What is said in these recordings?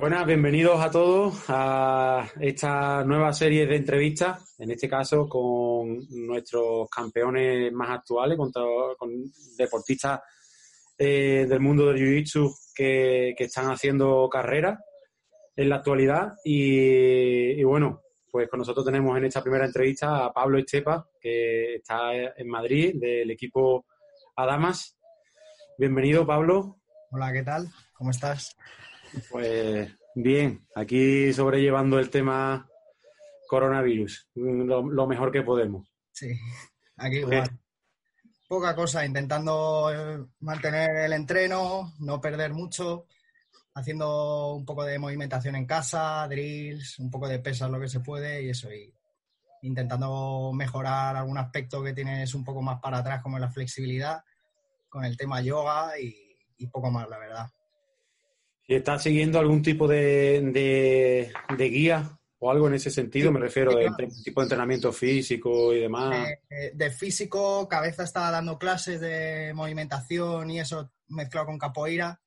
Buenas, bienvenidos a todos a esta nueva serie de entrevistas, en este caso con nuestros campeones más actuales, con, con deportistas eh, del mundo del Jiu-Jitsu que, están haciendo carrera en la actualidad. Y, y, bueno, pues con nosotros tenemos en esta primera entrevista a Pablo Estepa, que está en Madrid, del equipo Adamas. Bienvenido, Pablo. Hola, ¿qué tal? ¿Cómo estás? Pues bien, aquí sobrellevando el tema coronavirus, lo, lo mejor que podemos. Sí, aquí igual. Poca cosa, intentando eh, mantener el entreno, no perder mucho, haciendo un poco de movimentación en casa, drills, un poco de pesas lo que se puede y eso, y intentando mejorar algún aspecto que tienes un poco más para atrás, como la flexibilidad, con el tema yoga y, y poco más, la verdad. ¿Y estás siguiendo algún tipo de, de, de, guía o algo en ese sentido? Me refiero a tipo de entrenamiento físico y demás. De, de, físico, Cabeza está dando clases de movimentación y eso mezclado con capoeira.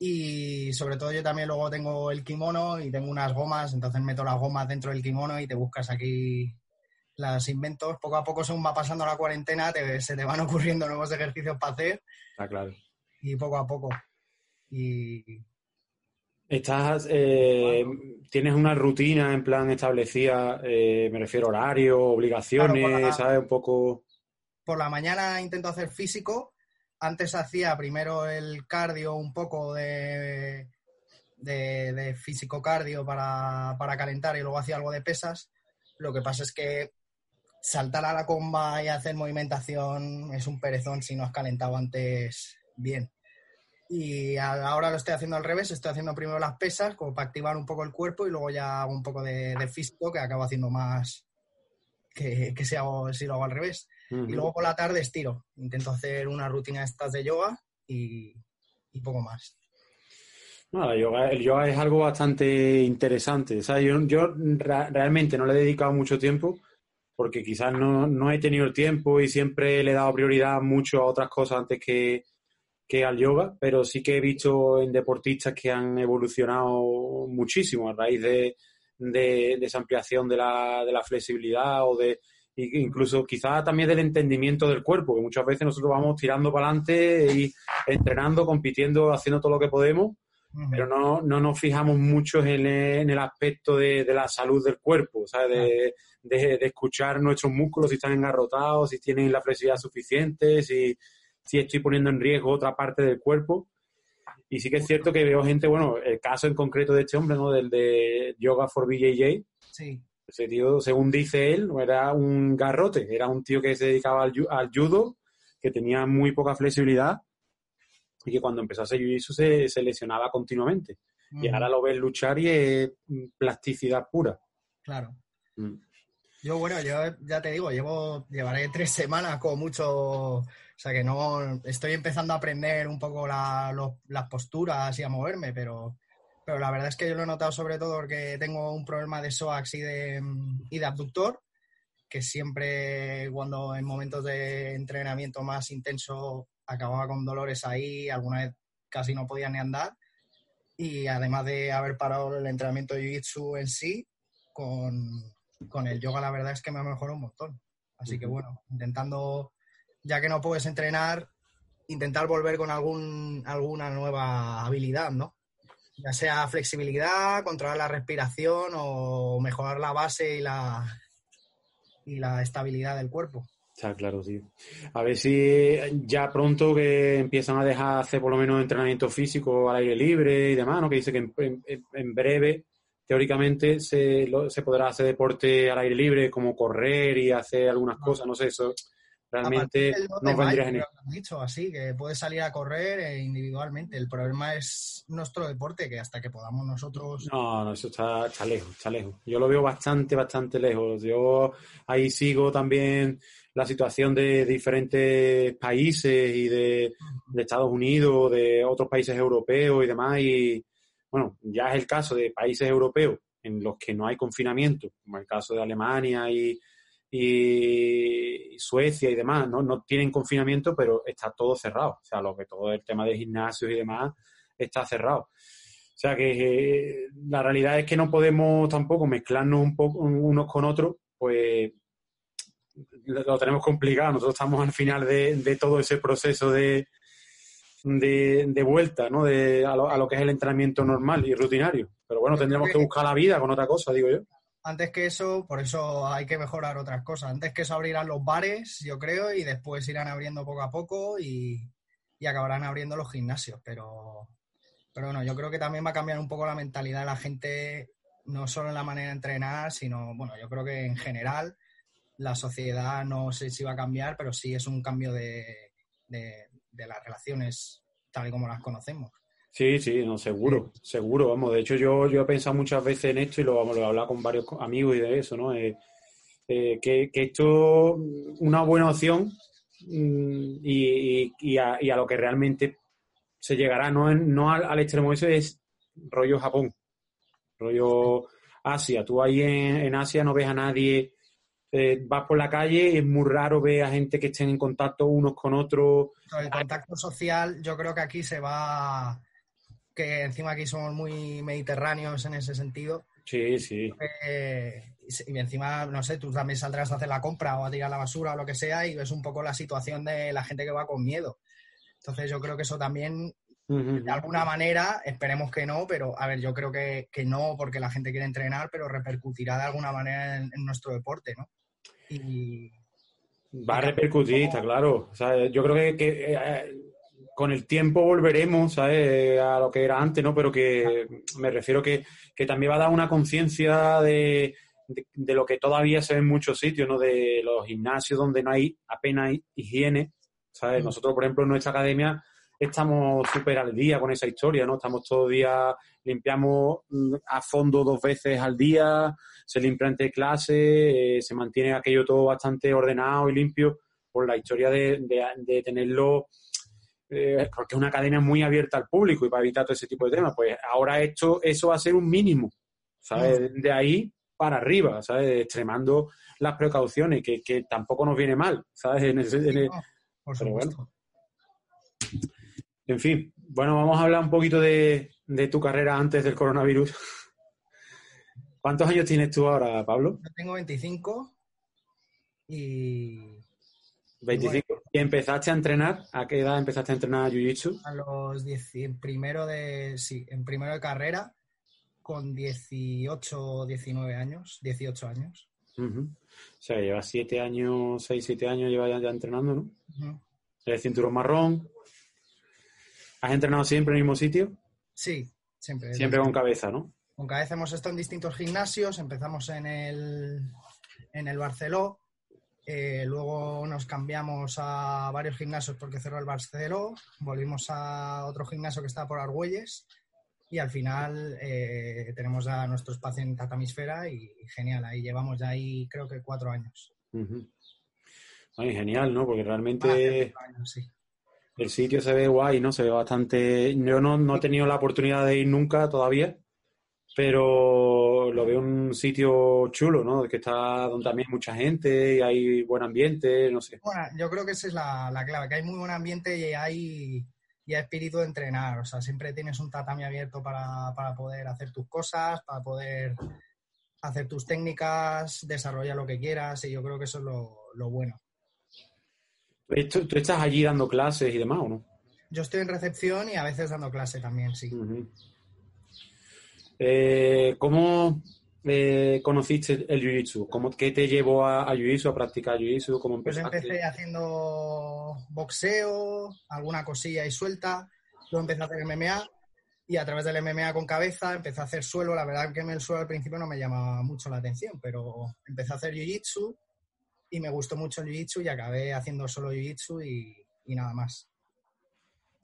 Y sobre todo yo también luego tengo el kimono y tengo unas gomas, entonces meto las gomas dentro del kimono y te buscas aquí los inventos. Poco a poco según va pasando la cuarentena te, se te van ocurriendo nuevos ejercicios para hacer. Está claro. Y poco a poco. Y, Estás, eh, ¿Tienes una rutina en plan establecida? Eh, me refiero a horario, obligaciones, claro, la, ¿sabes? Un poco. Por la mañana intento hacer físico. Antes hacía primero el cardio, un poco de, de, de físico cardio para, para, calentar y luego hacía algo de pesas. Lo que pasa es que saltar a la comba y hacer movimentación es un perezón si no has calentado antes bien. Y ahora lo estoy haciendo al revés, estoy haciendo primero las pesas como para activar un poco el cuerpo y luego ya hago un poco de, de físico que acabo haciendo más que, que si, hago, si lo hago al revés. Uh -huh. Y luego por la tarde estiro, intento hacer una rutina de estas de yoga y, y poco más. No, el, yoga, el yoga es algo bastante interesante. O sea, yo, yo ra realmente no le he dedicado mucho tiempo porque quizás no, no he tenido el tiempo y siempre le he dado prioridad mucho a otras cosas antes que, que al yoga, pero sí que he visto en deportistas que han evolucionado muchísimo a raíz de, de, de esa ampliación de la, de la, flexibilidad o de incluso quizás también del entendimiento del cuerpo, que muchas veces nosotros vamos tirando para adelante y entrenando, compitiendo, haciendo todo lo que podemos, uh -huh. pero no, no, nos fijamos mucho en el, en el aspecto de, de, la salud del cuerpo, ¿sabes? De, de, de, escuchar nuestros músculos si están engarrotados, si tienen la flexibilidad suficiente, si si estoy poniendo en riesgo otra parte del cuerpo. Y sí que es cierto que veo gente, bueno, el caso en concreto de este hombre, ¿no? Del de Yoga for BJJ. Sí. Ese tío, según dice él, no era un garrote, era un tío que se dedicaba al, al judo, que tenía muy poca flexibilidad y que cuando empezó a hacer jiu-jitsu se, se, lesionaba continuamente. Y ahora lo ves luchar y es plasticidad pura. Claro. Mm. Yo, bueno, yo ya te digo, llevo, llevaré tres semanas como mucho o sea que no estoy empezando a aprender un poco la, los, las posturas y a moverme, pero, pero la verdad es que yo lo he notado sobre todo porque tengo un problema de psoas y de, y de abductor, que siempre cuando en momentos de entrenamiento más intenso acababa con dolores ahí, alguna vez casi no podía ni andar. Y además de haber parado el entrenamiento de Jiu-Jitsu en sí, con, con el yoga la verdad es que me ha mejorado un montón. Así que bueno, intentando ya que no puedes entrenar, intentar volver con algún, alguna nueva habilidad, ¿no? Ya sea flexibilidad, controlar la respiración o mejorar la base y la, y la estabilidad del cuerpo. Está claro, sí. A ver si ya pronto que empiezan a dejar hacer por lo menos entrenamiento físico al aire libre y demás, ¿no? Que dice que en, en, en breve, teóricamente, se, lo, se podrá hacer deporte al aire libre, como correr y hacer algunas cosas, no sé, eso realmente nos vendría genial. dicho así, que puedes salir a correr eh, individualmente. El problema es nuestro deporte, que hasta que podamos nosotros. No, no, eso está, está lejos, está lejos. Yo lo veo bastante, bastante lejos. Yo ahí sigo también la situación de diferentes países y de, de Estados Unidos, de otros países europeos y demás. Y bueno, ya es el caso de países europeos en los que no hay confinamiento, como el caso de Alemania y y Suecia y demás, ¿no? No tienen confinamiento, pero está todo cerrado. O sea, lo que todo el tema de gimnasios y demás está cerrado. O sea que eh, la realidad es que no podemos tampoco mezclarnos un poco unos con otros, pues lo tenemos complicado. Nosotros estamos al final de, todo ese proceso de, de, vuelta, ¿no? De, a lo, a, lo, que es el entrenamiento normal y rutinario. Pero bueno, tendremos que buscar la vida con otra cosa, digo yo antes que eso, por eso hay que mejorar otras cosas. Antes que eso abrirán los bares, yo creo, y después irán abriendo poco a poco y, acabarán abriendo los gimnasios. Pero, pero bueno, yo creo que también va a cambiar un poco la mentalidad de la gente, no solo en la manera de entrenar, sino, bueno, yo creo que en general la sociedad no sé si va a cambiar, pero sí es un cambio de, de las relaciones tal y como las conocemos. Sí, sí, no, seguro, seguro, vamos. De hecho, yo, yo he pensado muchas veces en esto y lo, vamos, lo he hablado con varios amigos y de eso, ¿no? Eh, eh, que, que, esto una buena opción mm, y, y, a, y, a, lo que realmente se llegará, no, no al, extremo ese, es rollo Japón, rollo Asia. Tú ahí en, Asia no ves a nadie, eh, vas por la calle, es muy raro ver a gente que estén en contacto unos con otros. El contacto social, yo creo que aquí se va que encima aquí somos muy mediterráneos en ese sentido. Sí, sí. y encima, no sé, tú también saldrás a hacer la compra o a tirar la basura o lo que sea y ves un poco la situación de la gente que va con miedo. Entonces yo creo que eso también, de alguna manera, esperemos que no, pero a ver, yo creo que, no porque la gente quiere entrenar, pero repercutirá de alguna manera en, nuestro deporte, ¿no? Y, Va a repercutir, está claro. O sea, yo creo que, que eh, con el tiempo volveremos ¿sabes? a lo que era antes, ¿no? Pero que me refiero que, que también va a dar una conciencia de, de, lo que todavía se ve en muchos sitios, ¿no? De los gimnasios donde no hay apenas higiene, ¿sabes? Mm. Nosotros, por ejemplo, en nuestra academia estamos súper al día con esa historia, ¿no? Estamos todo día, limpiamos mm, a fondo dos veces al día, se limpia entre clase, eh, se mantiene aquello todo bastante ordenado y limpio por la historia de, de tenerlo eh, porque es una cadena muy abierta al público y para evitar todo ese tipo de temas, pues ahora esto, eso va a ser un mínimo, ¿sabes? Mm. De ahí para arriba, ¿sabes? Extremando las precauciones, que, que tampoco nos viene mal, ¿sabes? En por supuesto. En fin, bueno, vamos a hablar un poquito de, de tu carrera antes del coronavirus. ¿Cuántos años tienes tú ahora, Pablo? Yo tengo 25 y 25. ¿Y empezaste a entrenar? ¿A qué edad empezaste a entrenar Jiu-Jitsu? A los 10, en primero de, sí, en primero de carrera, con 18 19 años, 18 años. O sea, llevas 7 años, 6, 7 años llevas ya, entrenando, ¿no? El cinturón marrón. ¿Has entrenado siempre en el mismo sitio? Sí, siempre. Siempre con cabeza, ¿no? Con cabeza hemos estado en distintos gimnasios. Empezamos en el, en el Barceló, eh, luego nos cambiamos a varios gimnasios porque cerró el Barceló, volvimos a otro gimnasio que está por Argüelles y al final eh, tenemos ya nuestro espacio en Tatamisfera y, genial, ahí llevamos ya ahí creo que cuatro años. genial, ¿no? Porque realmente el sitio se ve guay, ¿no? Se ve bastante... Yo no, no he tenido la oportunidad de ir nunca todavía, pero lo veo un sitio chulo, ¿no? Que está donde también hay mucha gente y hay buen ambiente, no sé. Bueno, yo creo que esa es la, clave, que hay muy buen ambiente y hay, y espíritu de entrenar. O sea, siempre tienes un tatami abierto para, poder hacer tus cosas, para poder hacer tus técnicas, desarrollar lo que quieras y yo creo que eso es lo, bueno. ¿Tú, estás allí dando clases y demás o no? Yo estoy en recepción y a veces dando clase también, sí. Eh, ¿Cómo eh, conociste el Jiu-Jitsu? ¿Qué te llevó a, a Jiu-Jitsu, a practicar Jiu-Jitsu? ¿Cómo Pues empecé haciendo boxeo, alguna cosilla y suelta. Luego empecé a hacer MMA y a través del MMA con cabeza empecé a hacer suelo. La verdad que el suelo al principio no me llamaba mucho la atención, pero empecé a hacer Jiu-Jitsu y me gustó mucho el jiu-jitsu y acabé haciendo solo jiu-jitsu y, y nada más.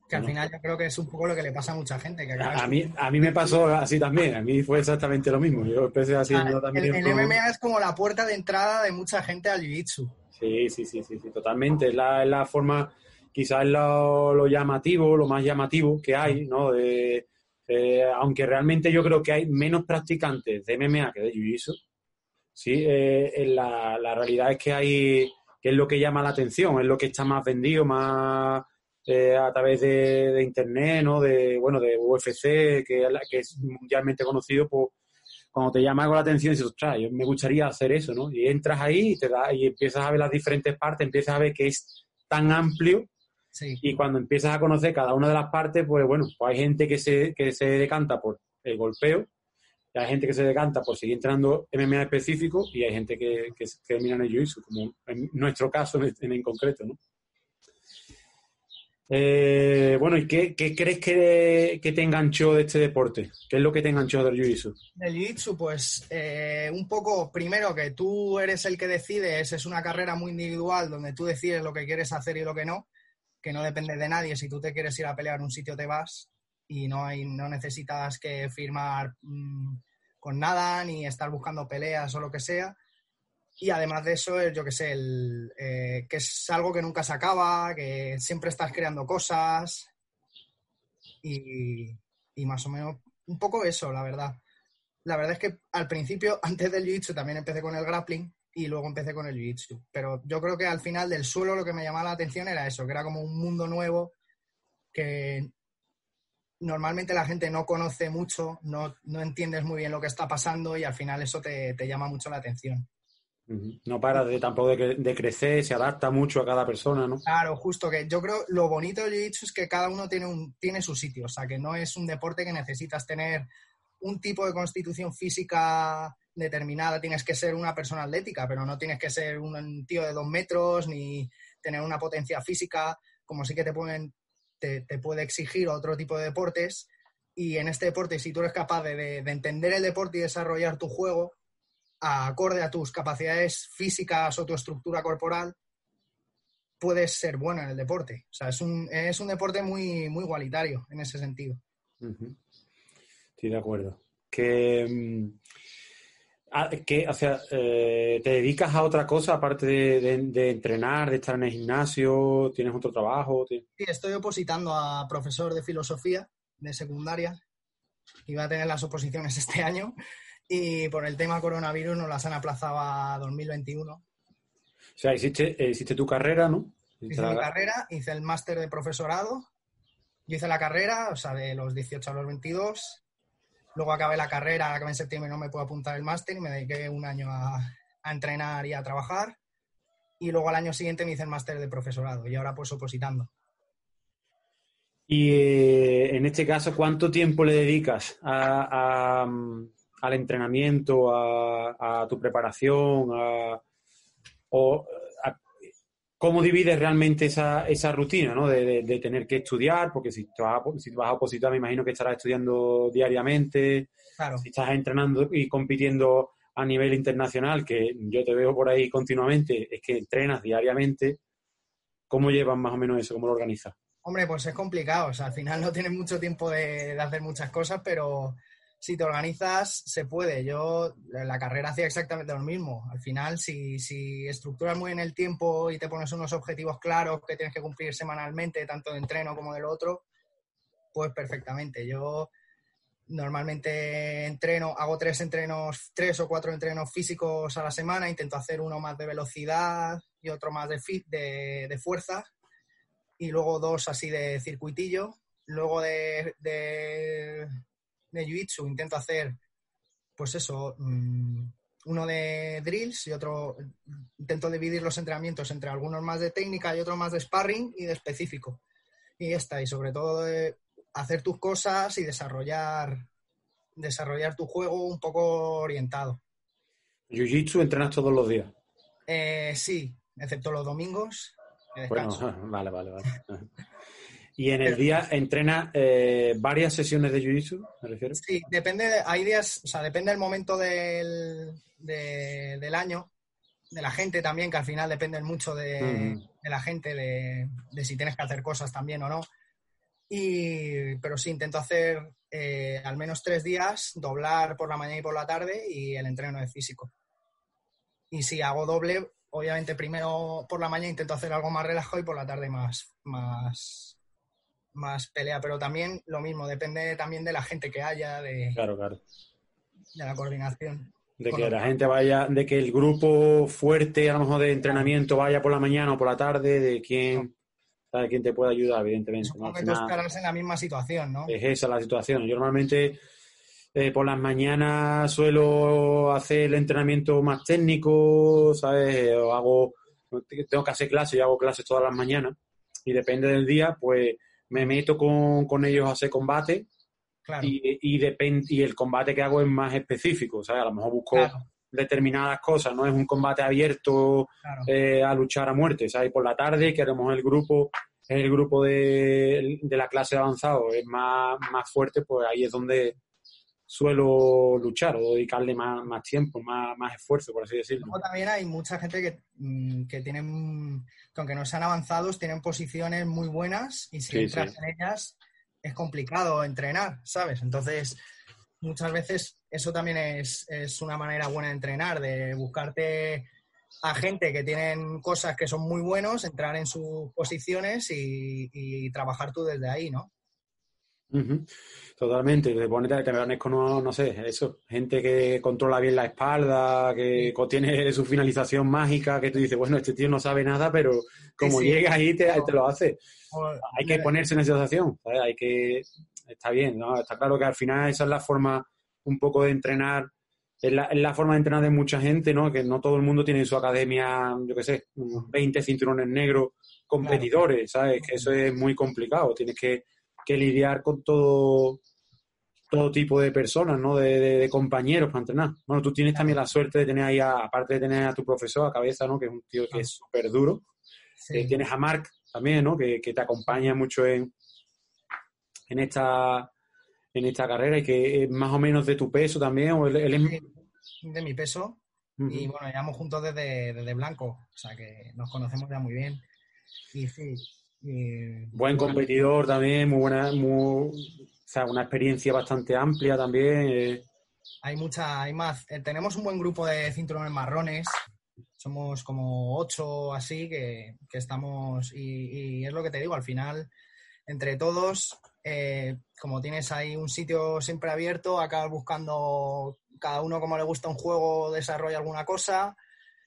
Que al final yo creo que es un poco lo que le pasa a mucha gente. Que a, mí, a mí me pasó así también, a mí fue exactamente lo mismo. Yo empecé haciendo también... El, MMA es como la puerta de entrada de mucha gente al Jiu-Jitsu. Sí, sí, sí, sí, totalmente. Es la, la forma, quizás es lo, llamativo, lo más llamativo que hay, ¿no? Eh, aunque realmente yo creo que hay menos practicantes de MMA que de Jiu-Jitsu, sí, eh, la, la realidad es que hay, que es lo que llama la atención, es lo que está más vendido, más eh, a través de, internet, ¿no? De, bueno, de UFC, que, que es mundialmente conocido, pues cuando te llama algo la atención dices, ostras, yo me gustaría hacer eso, ¿no? Y entras ahí y, te da, y empiezas a ver las diferentes partes, empiezas a ver que es tan amplio y cuando empiezas a conocer cada una de las partes, pues bueno, pues hay gente que se, que se decanta por el golpeo, y hay gente que se decanta por seguir entrenando MMA específico y hay gente que, que, que termina en el jiu como en nuestro caso en, en concreto, ¿no? Eh, bueno, ¿y qué, crees que, te enganchó de este deporte? ¿Qué es lo que te enganchó del Jiu-Jitsu? Del Jiu-Jitsu, pues eh, un poco, primero que tú eres el que decides, es una carrera muy individual donde tú decides lo que quieres hacer y lo que no, que no depende de nadie. Si tú te quieres ir a pelear un sitio, te vas y no, hay, no necesitas que firmar mm, con nada ni estar buscando peleas o lo que sea. Y además de eso, yo que sé, el, eh, que es algo que nunca se acaba, que siempre estás creando cosas y, más o menos un poco eso, la verdad. La verdad es que al principio, antes del jiu-jitsu, también empecé con el grappling y luego empecé con el jiu-jitsu. Pero yo creo que al final del suelo lo que me llamaba la atención era eso, que era como un mundo nuevo que normalmente la gente no conoce mucho, no, no entiendes muy bien lo que está pasando y al final eso te llama mucho la atención. No para de, tampoco de, crecer, se adapta mucho a cada persona, ¿no? Claro, justo que yo creo lo bonito del jiu es que cada uno tiene, un, tiene su sitio, o sea, que no es un deporte que necesitas tener un tipo de constitución física determinada, tienes que ser una persona atlética, pero no tienes que ser un tío de dos metros ni tener una potencia física, como sí que te, pueden, te, puede exigir otro tipo de deportes. Y en este deporte, si tú eres capaz de entender el deporte y desarrollar tu juego, acorde a tus capacidades físicas o tu estructura corporal, puedes ser bueno en el deporte. O sea, es un, es un deporte muy, muy igualitario en ese sentido. Estoy de acuerdo. Que, mm, ah, o sea, eh, ¿te dedicas a otra cosa aparte de, entrenar, de estar en el gimnasio? ¿Tienes otro trabajo? Sí, estoy opositando a profesor de filosofía de secundaria. Iba a tener las oposiciones este año y por el tema coronavirus nos las han aplazado a 2021. O sea, hiciste, hiciste tu carrera, ¿no? Hice mi carrera, hice el máster de profesorado, yo hice la carrera, o sea, de los 18 a los 22. Luego acabé la carrera, acabé en septiembre no me puedo apuntar el máster y me dediqué un año a, entrenar y a trabajar. Y luego al año siguiente me hice el máster de profesorado y ahora pues opositando. Y eh, en este caso, ¿cuánto tiempo le dedicas a, al entrenamiento, a, tu preparación, a, o cómo divides realmente esa, esa rutina, ¿no? De, tener que estudiar, porque si, vas a, si vas a opositar me imagino que estarás estudiando diariamente, claro. si estás entrenando y compitiendo a nivel internacional, que yo te veo por ahí continuamente, es que entrenas diariamente, ¿cómo llevas más o menos eso? ¿Cómo lo organizas? Hombre, pues es complicado, o sea, al final no tienes mucho tiempo de hacer muchas cosas, pero si te organizas, se puede. Yo la carrera hacía exactamente lo mismo. Al final, si, estructuras muy en el tiempo y te pones unos objetivos claros que tienes que cumplir semanalmente, tanto de entreno como del otro, pues perfectamente. Yo normalmente entreno, hago tres entrenos, tres o cuatro entrenos físicos a la semana, intento hacer uno más de velocidad y otro más de, fit, de, de fuerza, y luego dos así de circuitillo. Luego de Jiu-Jitsu intento hacer, pues eso, mm, uno de drills y otro, intento dividir los entrenamientos entre algunos más de técnica y otros más de sparring y de específico. Y está, y sobre todo de hacer tus cosas y desarrollar, desarrollar tu juego un poco orientado. ¿Jiu-Jitsu entrenas todos los días? Eh, sí, excepto los domingos. Bueno, vale, vale, vale. ¿Y en el día entrena eh, varias sesiones de jiu-jitsu, me refiero? Sí, depende, hay días, o sea, depende del momento del, del año. de la gente también, que al final dependen mucho de, la gente, de, si tienes que hacer cosas también o no. Y, pero sí, intento hacer eh, al menos tres días, doblar por la mañana y por la tarde y el entreno de físico. Y si hago doble, obviamente primero por la mañana intento hacer algo más relajado y por la tarde más, más, más pelea. Pero también lo mismo, depende también de la gente que haya, de, claro, claro. de la coordinación. De que la gente vaya, de que el grupo fuerte, a lo mejor de entrenamiento, vaya por la mañana o por la tarde, de quién, de quién te puede ayudar, evidentemente. Supongo que tú estarás en la misma situación, ¿no? Es esa la situación. Yo normalmente eh, por las mañanas suelo hacer el entrenamiento más técnico, ¿sabes? O hago, tengo que hacer clases, y hago clases todas las mañanas. Y depende del día, pues me meto con, con ellos a hacer combate y, y, y el combate que hago es más específico, ¿sabes? A lo mejor busco determinadas cosas, no es un combate abierto eh, a luchar a muerte, ¿sabes? Por la tarde, que mejor el grupo, el grupo de, de la clase avanzado es más, más fuerte, pues ahí es donde suelo luchar o dedicarle más, más tiempo, más, más, esfuerzo, por así decirlo. también hay mucha gente que, mm, que tienen, que aunque no sean avanzados, tienen posiciones muy buenas y si entras en ellas es complicado entrenar, ¿sabes? Entonces, muchas veces eso también es, una manera buena de entrenar, de buscarte a gente que tienen cosas que son muy buenos, entrar en sus posiciones y, trabajar tú desde ahí, ¿no? Totalmente, de ponerte te con, no, no sé, eso, gente que controla bien la espalda, que tiene su finalización mágica, que tú dices, bueno, este tío no sabe nada, pero como llega ahí te, te lo hace hay que ponerse en esa situación, Hay que, está bien, ¿no? Está claro que al final esa es la forma un poco de entrenar, es la, forma de entrenar de mucha gente, ¿no? Que no todo el mundo tiene en su academia, yo qué sé, 20 cinturones negros competidores, ¿sabes? Que eso es muy complicado, tienes que, lidiar con todo todo tipo de personas, ¿no? De, compañeros para entrenar. Bueno, tú tienes también la suerte de tener ahí, aparte de tener a tu profesor a cabeza, ¿no? Que es un tío que es súper duro. Eh, tienes a Mark, también, ¿no? Que, te acompaña mucho en, en, esta, en esta carrera y que es más o menos de tu peso también. O. De mi peso. Y bueno, llevamos juntos desde, desde, Blanco, o sea que nos conocemos ya muy bien. Y sí. Buen competidor también, muy buena, muy, o sea, una experiencia bastante amplia también. Eh. Hay mucha, hay más. Eh, tenemos un buen grupo de cinturones marrones somos como ocho así que, estamos, y, es lo que te digo, al final, entre todos, eh, como tienes ahí un sitio siempre abierto, acabas buscando cada uno como le gusta un juego, desarrolla alguna cosa,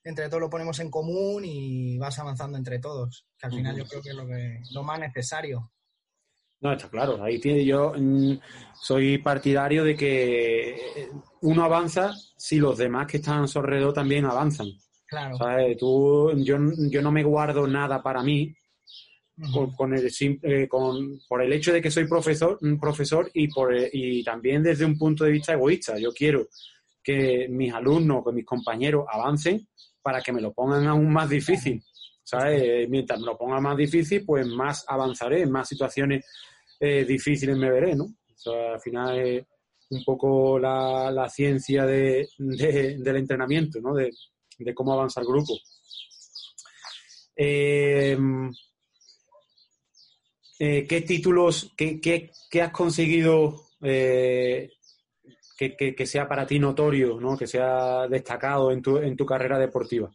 entre todos lo ponemos en común y vas avanzando entre todos, que al final yo creo que es lo, que, lo más necesario. No, está claro. Ahí tiene, yo mm, soy partidario de que uno avanza si los demás que están a su alrededor también avanzan. Claro. Tú, yo, yo no me guardo nada para mí con, el simple, con, por el hecho de que soy profesor, profesor y, por, y también desde un punto de vista egoísta. Yo quiero que mis alumnos, que mis compañeros avancen para que me lo pongan aún más difícil. ¿sabes? Mientras me lo pongan más difícil, pues más avanzaré, más situaciones eh, difíciles me veré, ¿no? O sea, al final es un poco la, la ciencia de, del entrenamiento, ¿no? De, de cómo avanza el grupo. Eh, eh, ¿Qué títulos, qué, has conseguido eh, que, sea para ti notorio, ¿no? que sea destacado en tu, en tu carrera deportiva?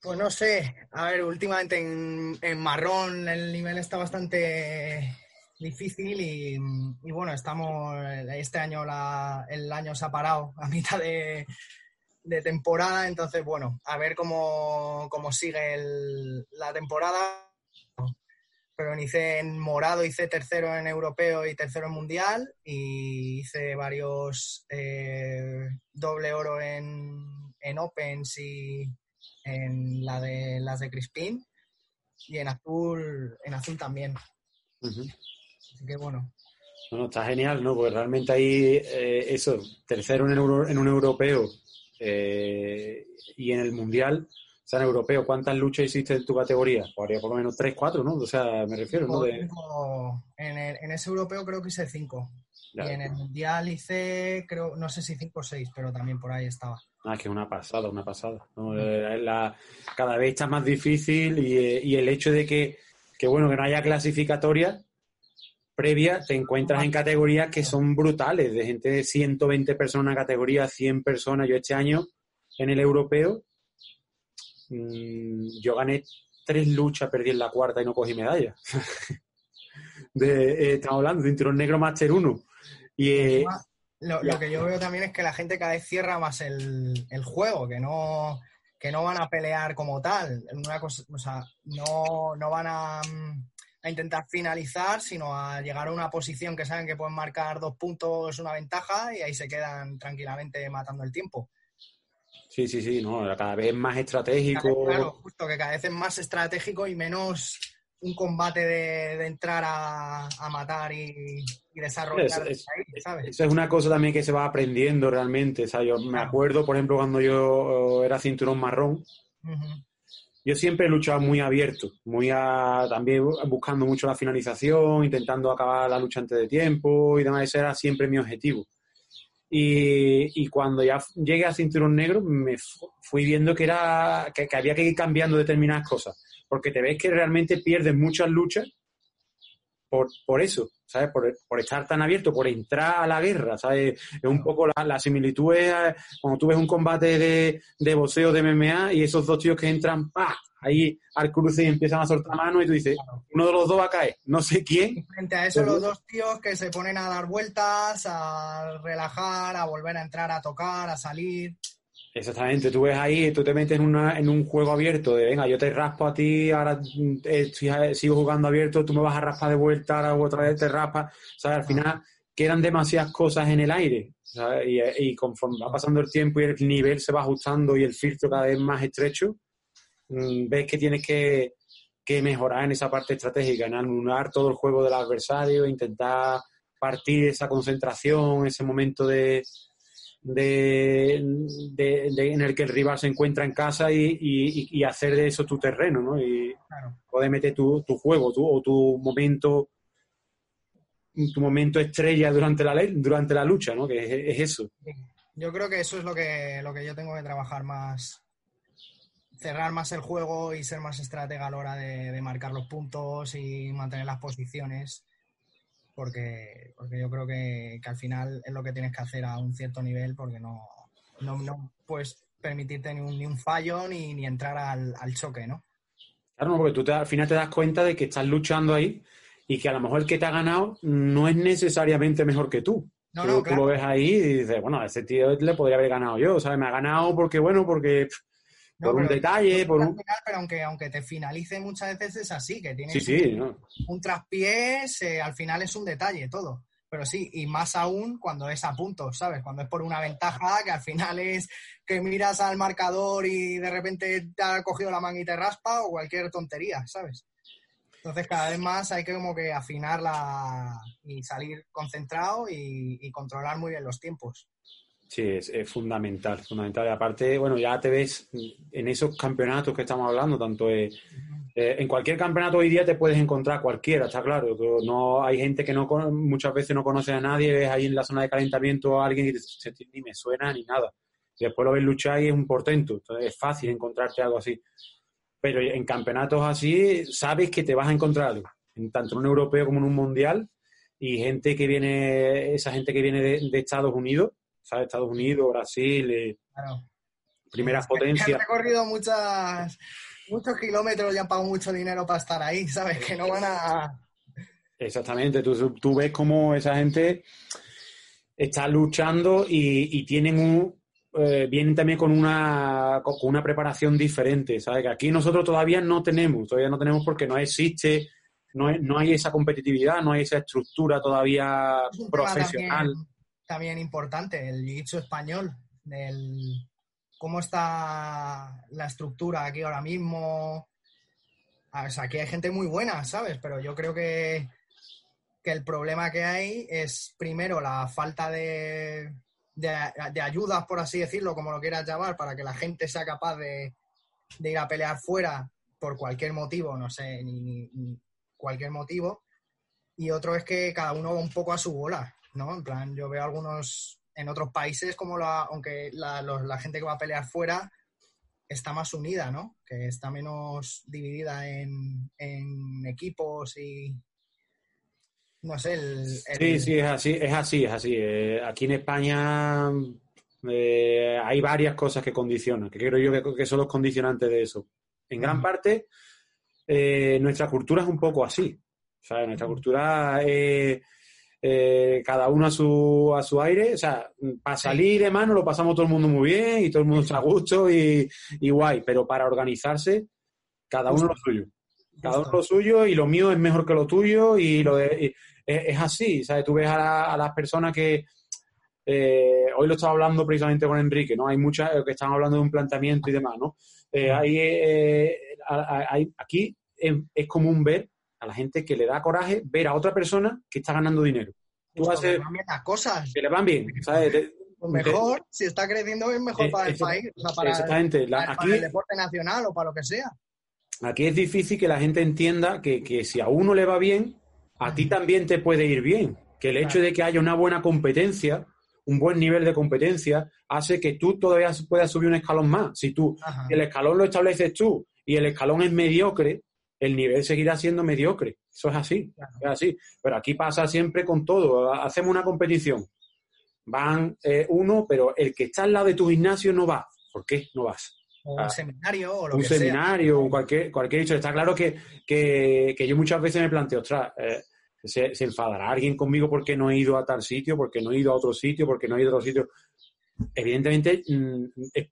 Pues no sé, a ver, últimamente en, marrón el nivel está bastante difícil y, bueno, estamos, este año el año se ha parado a mitad de, de temporada, entonces, bueno, a ver cómo, sigue la temporada. Pero hice en morado, hice tercero en europeo y tercero en mundial y hice varios eh, doble oro en, en Opens y en la de, las de Crispin y en azul, en azul también. Así que bueno. Bueno, está genial, ¿no? Porque realmente ahí, eh, eso, tercero en, en un europeo eh, y en el Mundial, o sea, en europeo, ¿cuántas luchas hiciste en tu categoría? Podría por lo menos 3, 4, ¿no? O sea, me refiero, ¿no? En, ese europeo creo que hice 5. y en el Mundial hice, creo, no sé si 5 o 6, pero también por ahí estaba. Ah, que una pasada, una pasada. Eh, la, cada vez está más difícil y, el hecho de que, que, bueno, que no haya clasificatoria previa, te encuentras en categorías que son brutales, de gente de 120 personas en categoría, 100 personas. Yo este año, en el europeo, mm, yo gané tres luchas, perdí en la cuarta y no cogí medalla. de, eh, estamos hablando de cinturón negro Master 1. Y, eh, lo, que yo veo también es que la gente cada vez cierra más el, juego, que no, que no van a pelear como tal. Una cosa, o sea, no, no van a, a, intentar finalizar, sino a llegar a una posición que saben que pueden marcar dos puntos, una ventaja, y ahí se quedan tranquilamente matando el tiempo. Sí, sí, sí, no, cada vez más estratégico. Claro, justo que cada vez es más estratégico y menos un combate de, entrar a, matar y, desarrollar. Es, Eso es una cosa también que se va aprendiendo realmente. O sea, yo me acuerdo, por ejemplo, cuando yo era cinturón marrón, yo siempre he luchado muy abierto, muy también buscando mucho la finalización, intentando acabar la lucha antes de tiempo y demás. Ese era siempre mi objetivo. Y, y, cuando ya llegué a cinturón negro, me fui viendo que, era, que había que ir cambiando determinadas cosas porque te ves que realmente pierdes muchas luchas por, por eso, ¿sabes? Por, por, estar tan abierto, por entrar a la guerra, ¿sabes? Es un poco la, la similitud es eh, cuando tú ves un combate de, de boxeo de MMA y esos dos tíos que entran, ¡pah! Ahí al cruce y empiezan a soltar mano y tú dices, uno de los dos va a caer, no sé quién. frente a eso, los dos tíos que se ponen a dar vueltas, a relajar, a volver a entrar a tocar, a salir. Exactamente, tú ves ahí, tú te metes en, una, en un juego abierto de, venga, yo te raspo a ti, ahora eh, sigo jugando abierto, tú me vas a raspar de vuelta, ahora otra vez te raspas, ¿sabes? Al final quedan demasiadas cosas en el aire, ¿sabes? Y, conforme va pasando el tiempo y el nivel se va ajustando y el filtro cada vez más estrecho, ves que tienes que, que mejorar en esa parte estratégica, en anular todo el juego del adversario, intentar partir esa concentración, ese momento de de, en el que el rival se encuentra en casa y, hacer de eso tu terreno, ¿no? Y poder meter tu, juego o tu momento tu momento estrella durante la durante la lucha, ¿no? Que es, eso. Yo creo que eso es lo que, lo que yo tengo que trabajar más, cerrar más el juego y ser más estratega a la hora de marcar los puntos y mantener las posiciones porque, porque yo creo que, al final es lo que tienes que hacer a un cierto nivel porque no, no, puedes permitirte ni un, ni un fallo ni, ni entrar al, al, choque, ¿no? Claro, porque tú al final te das cuenta de que estás luchando ahí y que a lo mejor el que te ha ganado no es necesariamente mejor que tú. No, tú, tú lo ves ahí y dices, bueno, a ese tío le podría haber ganado yo, ¿sabes? Me ha ganado porque, bueno, porque por un detalle, por un... pero aunque, aunque te finalice muchas veces es así, que tienes sí, sí, un, traspiés, eh, al final es un detalle todo. Pero sí, y más aún cuando es a punto, ¿sabes? Cuando es por una ventaja que al final es que miras al marcador y de repente te ha cogido la manga y te raspa o cualquier tontería, ¿sabes? Entonces cada vez más hay que como que afinarla y salir concentrado y controlar muy bien los tiempos. Sí, es, fundamental, fundamental. Y aparte, bueno, ya te ves en esos campeonatos que estamos hablando, tanto eh, en cualquier campeonato hoy día te puedes encontrar cualquiera, está claro. No hay gente que no muchas veces no conoce a nadie, ves ahí en la zona de calentamiento a alguien y ni me suena ni nada. Y después lo ves luchar y es un portento. Entonces es fácil encontrarte algo así. Pero en campeonatos así sabes que te vas a encontrar algo, en tanto en un europeo como en un mundial. Y gente que viene, esa gente que viene de Estados Unidos, ¿sabes? Estados Unidos, Brasil, eh, primeras potencias. Han recorrido muchas, muchos kilómetros y han pagado mucho dinero para estar ahí, ¿sabes? Que no van a... Exactamente, tú, tú ves cómo esa gente está luchando y, tienen un, eh, vienen también con una, con una preparación diferente, ¿sabes? Que aquí nosotros todavía no tenemos, todavía no tenemos porque no existe, no, no hay esa competitividad, no hay esa estructura todavía profesional también importante, el jiu español, el, cómo está la estructura aquí ahora mismo. Aquí hay gente muy buena, ¿sabes? Pero yo creo que, que el problema que hay es, primero, la falta de, de, ayudas, por así decirlo, como lo quieras llamar, para que la gente sea capaz de, de ir a pelear fuera por cualquier motivo, no sé, ni, ni, cualquier motivo. Y otro es que cada uno va un poco a su bola ¿no? En plan, yo veo algunos en otros países como la, aunque la, la gente que va a pelear fuera está más unida, ¿no? Que está menos dividida en, en equipos y no sé, el, Sí, sí, es así, es así, es así. Eh, aquí en España eh, hay varias cosas que condicionan, que creo yo que, son los condicionantes de eso. En gran parte, eh, nuestra cultura es un poco así. O sea, nuestra cultura es cada uno a su, a su aire. O sea, para salir de mano lo pasamos todo el mundo muy bien y todo el mundo está a gusto y, y guay, pero para organizarse, cada uno lo suyo. Cada uno lo suyo y lo mío es mejor que lo tuyo y lo de, es, así, ¿sabes? Tú ves a, las personas que... Eh, hoy lo estaba hablando precisamente con Enrique, ¿no? Hay muchas que están hablando de un planteamiento y demás, ¿no? Eh, hay, eh, hay, aquí es, común ver a la gente que le da coraje ver a otra persona que está ganando dinero. Tú haces, que le van bien las cosas. Que le van bien, ¿sabes? Pues mejor, si está creciendo, es mejor para el país, para, exactamente. el deporte nacional o para lo que sea. Aquí es difícil que la gente entienda que, que si a uno le va bien, a ti también te puede ir bien. Que el hecho de que haya una buena competencia, un buen nivel de competencia, hace que tú todavía puedas subir un escalón más. Si tú el escalón lo estableces tú y el escalón es mediocre, el nivel seguirá siendo mediocre. Eso es así, es así. Pero aquí pasa siempre con todo. Hacemos una competición. Van eh, uno, pero el que está al lado de tu gimnasio no va. ¿Por qué no vas? O un ah, seminario o lo un que seminario, o cualquier, cualquier hecho. Está claro que, que, que yo muchas veces me planteo, ostras, eh, se, enfadará alguien conmigo porque no he ido a tal sitio, porque no he ido a otro sitio, porque no he ido a otro sitio. Evidentemente mm, es,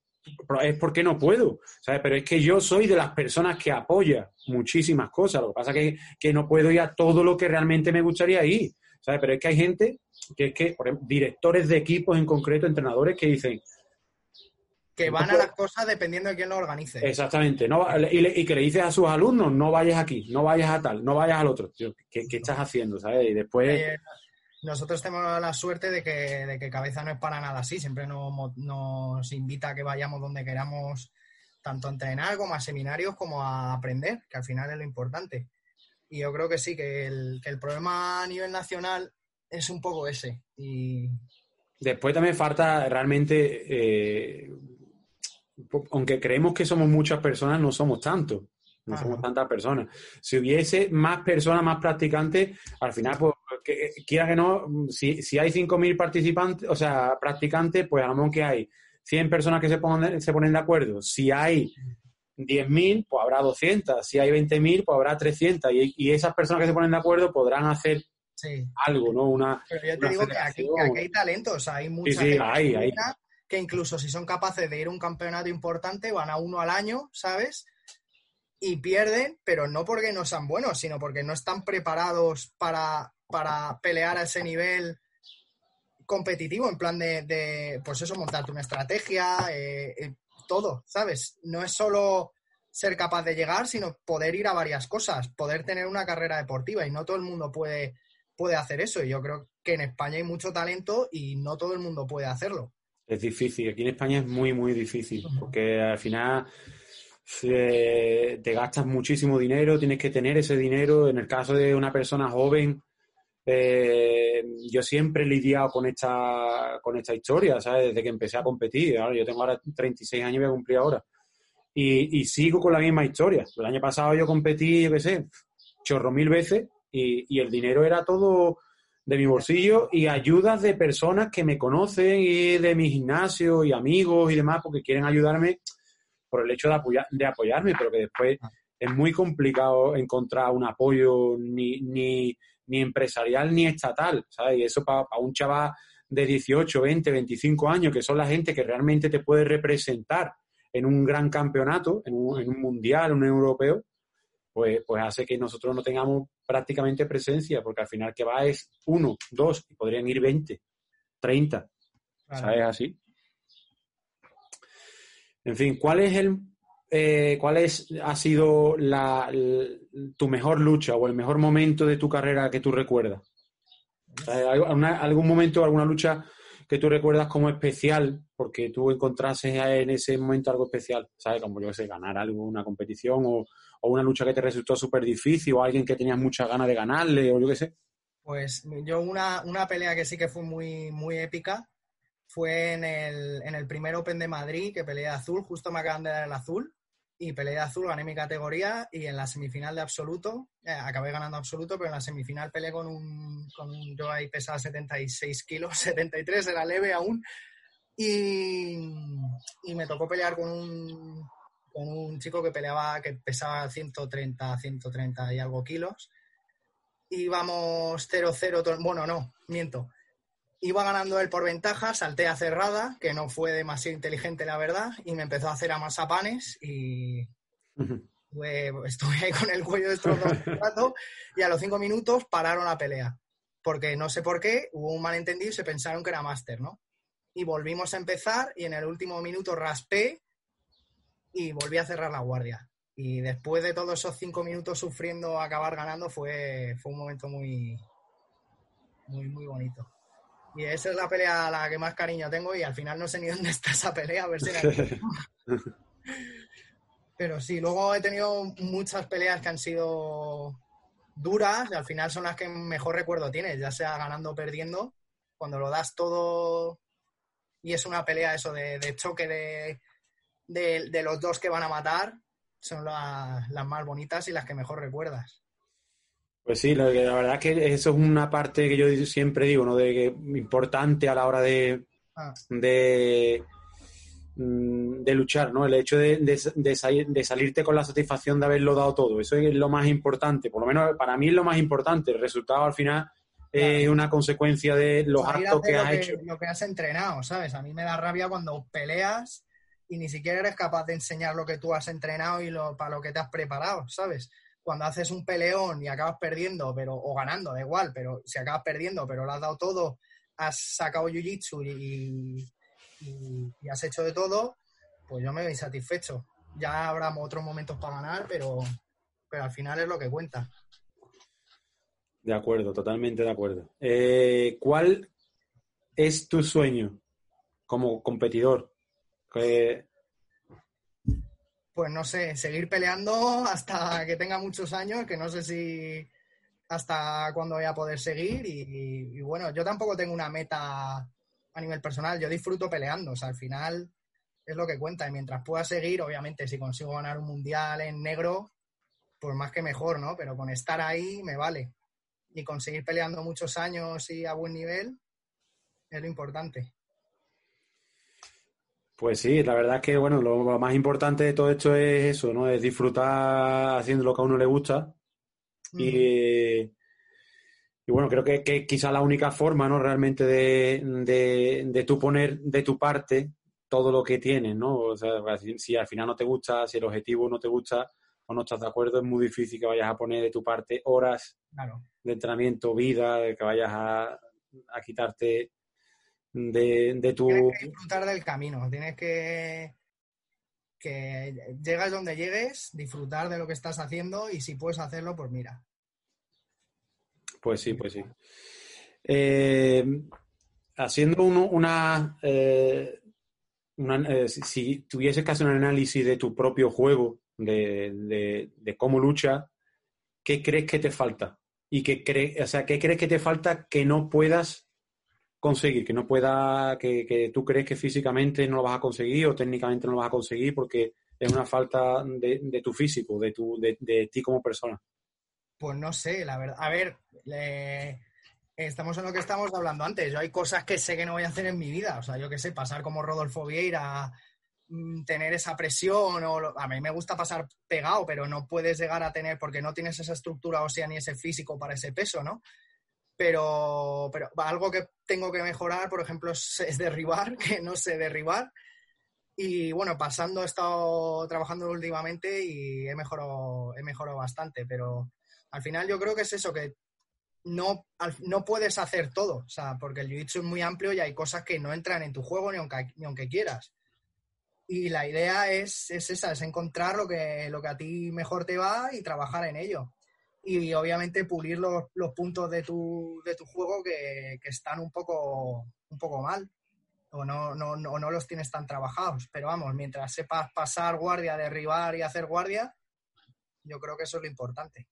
porque no puedo, ¿sabes? Pero es que yo soy de las personas que apoya muchísimas cosas. Lo que pasa es que, que no puedo ir a todo lo que realmente me gustaría ir, ¿sabes? Pero es que hay gente que es que, por ejemplo, directores de equipos en concreto, entrenadores que dicen, que van a las cosas dependiendo de quién lo organice. Exactamente. No, y, que le dices a sus alumnos, no vayas aquí, no vayas a tal, no vayas al otro. ¿qué, estás haciendo? ¿sabes? Y después... Eh, nosotros tenemos la suerte de que, de que Cabeza no es para nada así. Siempre nos, nos invita a que vayamos donde queramos, tanto a entrenar como a seminarios, como a aprender, que al final es lo importante. Y yo creo que sí, que el, que el problema a nivel nacional es un poco ese. Y... Después también falta realmente eh, aunque creemos que somos muchas personas, no somos tantos. No somos tantas personas. Si hubiese más personas, más practicantes, al final, pues, que, quiera que no, si, si hay 5.000 participantes, o sea, practicantes, pues a lo mejor que hay 100 personas que se, ponen, se ponen de acuerdo. Si hay 10.000, pues habrá 200. Si hay 20.000, pues habrá 300. Y, esas personas que se ponen de acuerdo podrán hacer algo, ¿no? Una, Pero yo te digo que aquí, hay talentos, hay mucha sí, sí, hay, hay que incluso si son capaces de ir a un campeonato importante, van a uno al año, ¿sabes? Y pierden, pero no porque no sean buenos, sino porque no están preparados para, para pelear a ese nivel competitivo, en plan de, pues eso, montarte una estrategia, eh, eh, todo, ¿sabes? No es solo ser capaz de llegar, sino poder ir a varias cosas, poder tener una carrera deportiva y no todo el mundo puede, puede hacer eso. Y yo creo que en España hay mucho talento y no todo el mundo puede hacerlo. Es difícil, aquí en España es muy, muy difícil, porque al final te gastas muchísimo dinero, tienes que tener ese dinero. En el caso de una persona joven, eh, yo siempre he lidiado con esta, con esta historia, ¿sabes? Desde que empecé a competir. yo tengo ahora 36 años y voy a cumplir ahora. Y, sigo con la misma historia. El año pasado yo competí, yo qué sé, chorro mil veces y el dinero era todo de mi bolsillo y ayudas de personas que me conocen y de mi gimnasio y amigos y demás porque quieren ayudarme por el hecho de, apoyar, de apoyarme, pero que después es muy complicado encontrar un apoyo ni, ni, ni empresarial ni estatal, ¿sabes? Y eso para un chaval de 18, 20, 25 años, que son la gente que realmente te puede representar en un gran campeonato, en un, en un mundial, en un europeo, pues, pues hace que nosotros no tengamos prácticamente presencia, porque al final que va es uno, dos, y podrían ir 20, 30. ¿Sabes así? En fin, ¿cuál es el eh, cuál es ha sido la, tu mejor lucha o el mejor momento de tu carrera que tú recuerdas? ¿Algún momento, alguna lucha que tú recuerdas como especial porque tú encontrases en ese momento algo especial? ¿Sabes? Como yo sé, ganar algo, una competición o, o una lucha que te resultó súper difícil o alguien que tenías muchas ganas de ganarle o yo qué sé. Pues yo una, una pelea que sí que fue muy, muy épica fue en el, en el primer Open de Madrid, que peleé azul, justo me acaban de dar el azul, y peleé azul, gané mi categoría, y en la semifinal de absoluto, eh, acabé ganando absoluto, pero en la semifinal peleé con un, con un yo ahí pesaba 76 kilos, 73, era leve aún, y, y me tocó pelear con un, con un chico que peleaba, que pesaba 130, 130 y algo kilos. Íbamos 0-0, bueno, no, miento iba ganando él por ventaja, salté a cerrada, que no fue demasiado inteligente la verdad, y me empezó a hacer amasapanes y estuve ahí con el cuello destrozado un rato y a los cinco minutos pararon la pelea. Porque no sé por qué, hubo un malentendido y se pensaron que era máster, ¿no? Y volvimos a empezar y en el último minuto raspé y volví a cerrar la guardia. Y después de todos esos cinco minutos sufriendo acabar ganando fue, fue un momento muy, muy, muy bonito. Y esa es la pelea a la que más cariño tengo y al final no sé ni dónde está esa pelea, a ver si Pero sí, luego he tenido muchas peleas que han sido duras y al final son las que mejor recuerdo tienes, ya sea ganando o perdiendo. Cuando lo das todo y es una pelea eso de, choque de, de, los dos que van a matar, son las más bonitas y las que mejor recuerdas. Pues sí, la, verdad es que eso es una parte que yo siempre digo, ¿no? De que importante a la hora de, ah. de, mm, de, luchar, ¿no? El hecho de, de, salirte con la satisfacción de haberlo dado todo. Eso es lo más importante. Por lo menos para mí es lo más importante. El resultado al final es una consecuencia de los actos que has hecho. Lo que has entrenado, ¿sabes? A mí me da rabia cuando peleas y ni siquiera eres capaz de enseñar lo que tú has entrenado y lo, para lo que te has preparado, ¿sabes? Cuando haces un peleón y acabas perdiendo, pero, o ganando, da igual, pero si acabas perdiendo, pero lo has dado todo, has sacado jiu-jitsu y, has hecho de todo, pues yo me voy satisfecho. Ya habrá otros momentos para ganar, pero, pero al final es lo que cuenta. De acuerdo, totalmente de acuerdo. Eh, ¿Cuál es tu sueño como competidor? Pues no sé, seguir peleando hasta que tenga muchos años, que no sé si hasta cuándo voy a poder seguir. Y, bueno, yo tampoco tengo una meta a nivel personal, yo disfruto peleando, o sea, al final es lo que cuenta. Y mientras pueda seguir, obviamente, si consigo ganar un mundial en negro, pues más que mejor, ¿no? Pero con estar ahí me vale. Y conseguir peleando muchos años y a buen nivel es lo importante. Pues sí, la verdad es que bueno, lo, más importante de todo esto es eso, ¿no? Es disfrutar haciendo lo que a uno le gusta. Y, y, bueno, creo que, que quizá la única forma, ¿no? Realmente de, de, tú poner de tu parte todo lo que tienes, ¿no? O sea, si, al final no te gusta, si el objetivo no te gusta o no estás de acuerdo, es muy difícil que vayas a poner de tu parte horas de entrenamiento, vida, que vayas a, a quitarte de, tu... Tienes que disfrutar del camino, tienes que, que llegas donde llegues, disfrutar de lo que estás haciendo y si puedes hacerlo, pues mira. Pues sí, pues sí. Eh, haciendo una, eh, eh, si tuvieses que hacer un análisis de tu propio juego, de, de, cómo lucha, ¿qué crees que te falta? Y qué crees, o sea, ¿qué crees que te falta que no puedas conseguir, que no pueda, que, tú crees que físicamente no lo vas a conseguir o técnicamente no lo vas a conseguir porque es una falta de, tu físico, de, tu, de, ti como persona? Pues no sé, la verdad. A ver, estamos en lo que estamos hablando antes. Yo hay cosas que sé que no voy a hacer en mi vida. O sea, yo qué sé, pasar como Rodolfo Vieira, mm, tener esa presión. O, a mí me gusta pasar pegado, pero no puedes llegar a tener, porque no tienes esa estructura ósea ni ese físico para ese peso, ¿no? Pero, pero algo que tengo que mejorar, por ejemplo, es, derribar, que no sé derribar. Y bueno, pasando he estado trabajando últimamente y he mejorado, he mejorado bastante, pero al final yo creo que es eso, que no, no puedes hacer todo, o sea, porque el jiu-jitsu es muy amplio y hay cosas que no entran en tu juego ni aunque, ni aunque quieras. Y la idea es, es esa, es encontrar lo que, lo que a ti mejor te va y trabajar en ello y obviamente pulir los, los puntos de tu, de tu juego que, que, están un poco, un poco mal o no, no, no, no, los tienes tan trabajados. Pero vamos, mientras sepas pasar guardia, derribar y hacer guardia, yo creo que eso es lo importante.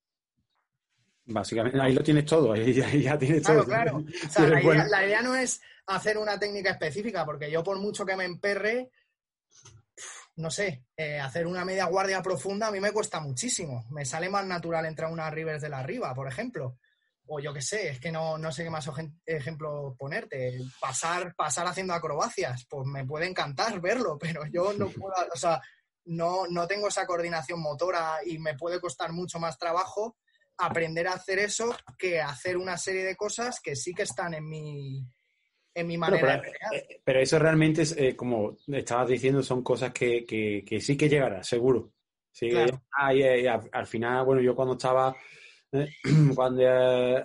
Básicamente, ahí lo tienes todo, ahí, ya tienes todo. Claro, sea, la, idea, no es hacer una técnica específica, porque yo por mucho que me emperre, no sé, eh, hacer una media guardia profunda a mí me cuesta muchísimo. Me sale más natural entrar una rivers de la arriba, por ejemplo. O yo qué sé, es que no, no sé qué más ejemplo ponerte. Pasar, pasar haciendo acrobacias, pues me puede encantar verlo, pero yo no puedo, o sea, no, no tengo esa coordinación motora y me puede costar mucho más trabajo aprender a hacer eso que hacer una serie de cosas que sí que están en mi, en mi manera pero, eh, eso realmente es, eh, como estabas diciendo, son cosas que, que, sí que llegará, seguro. Sí, al, final, bueno, yo cuando estaba, eh, cuando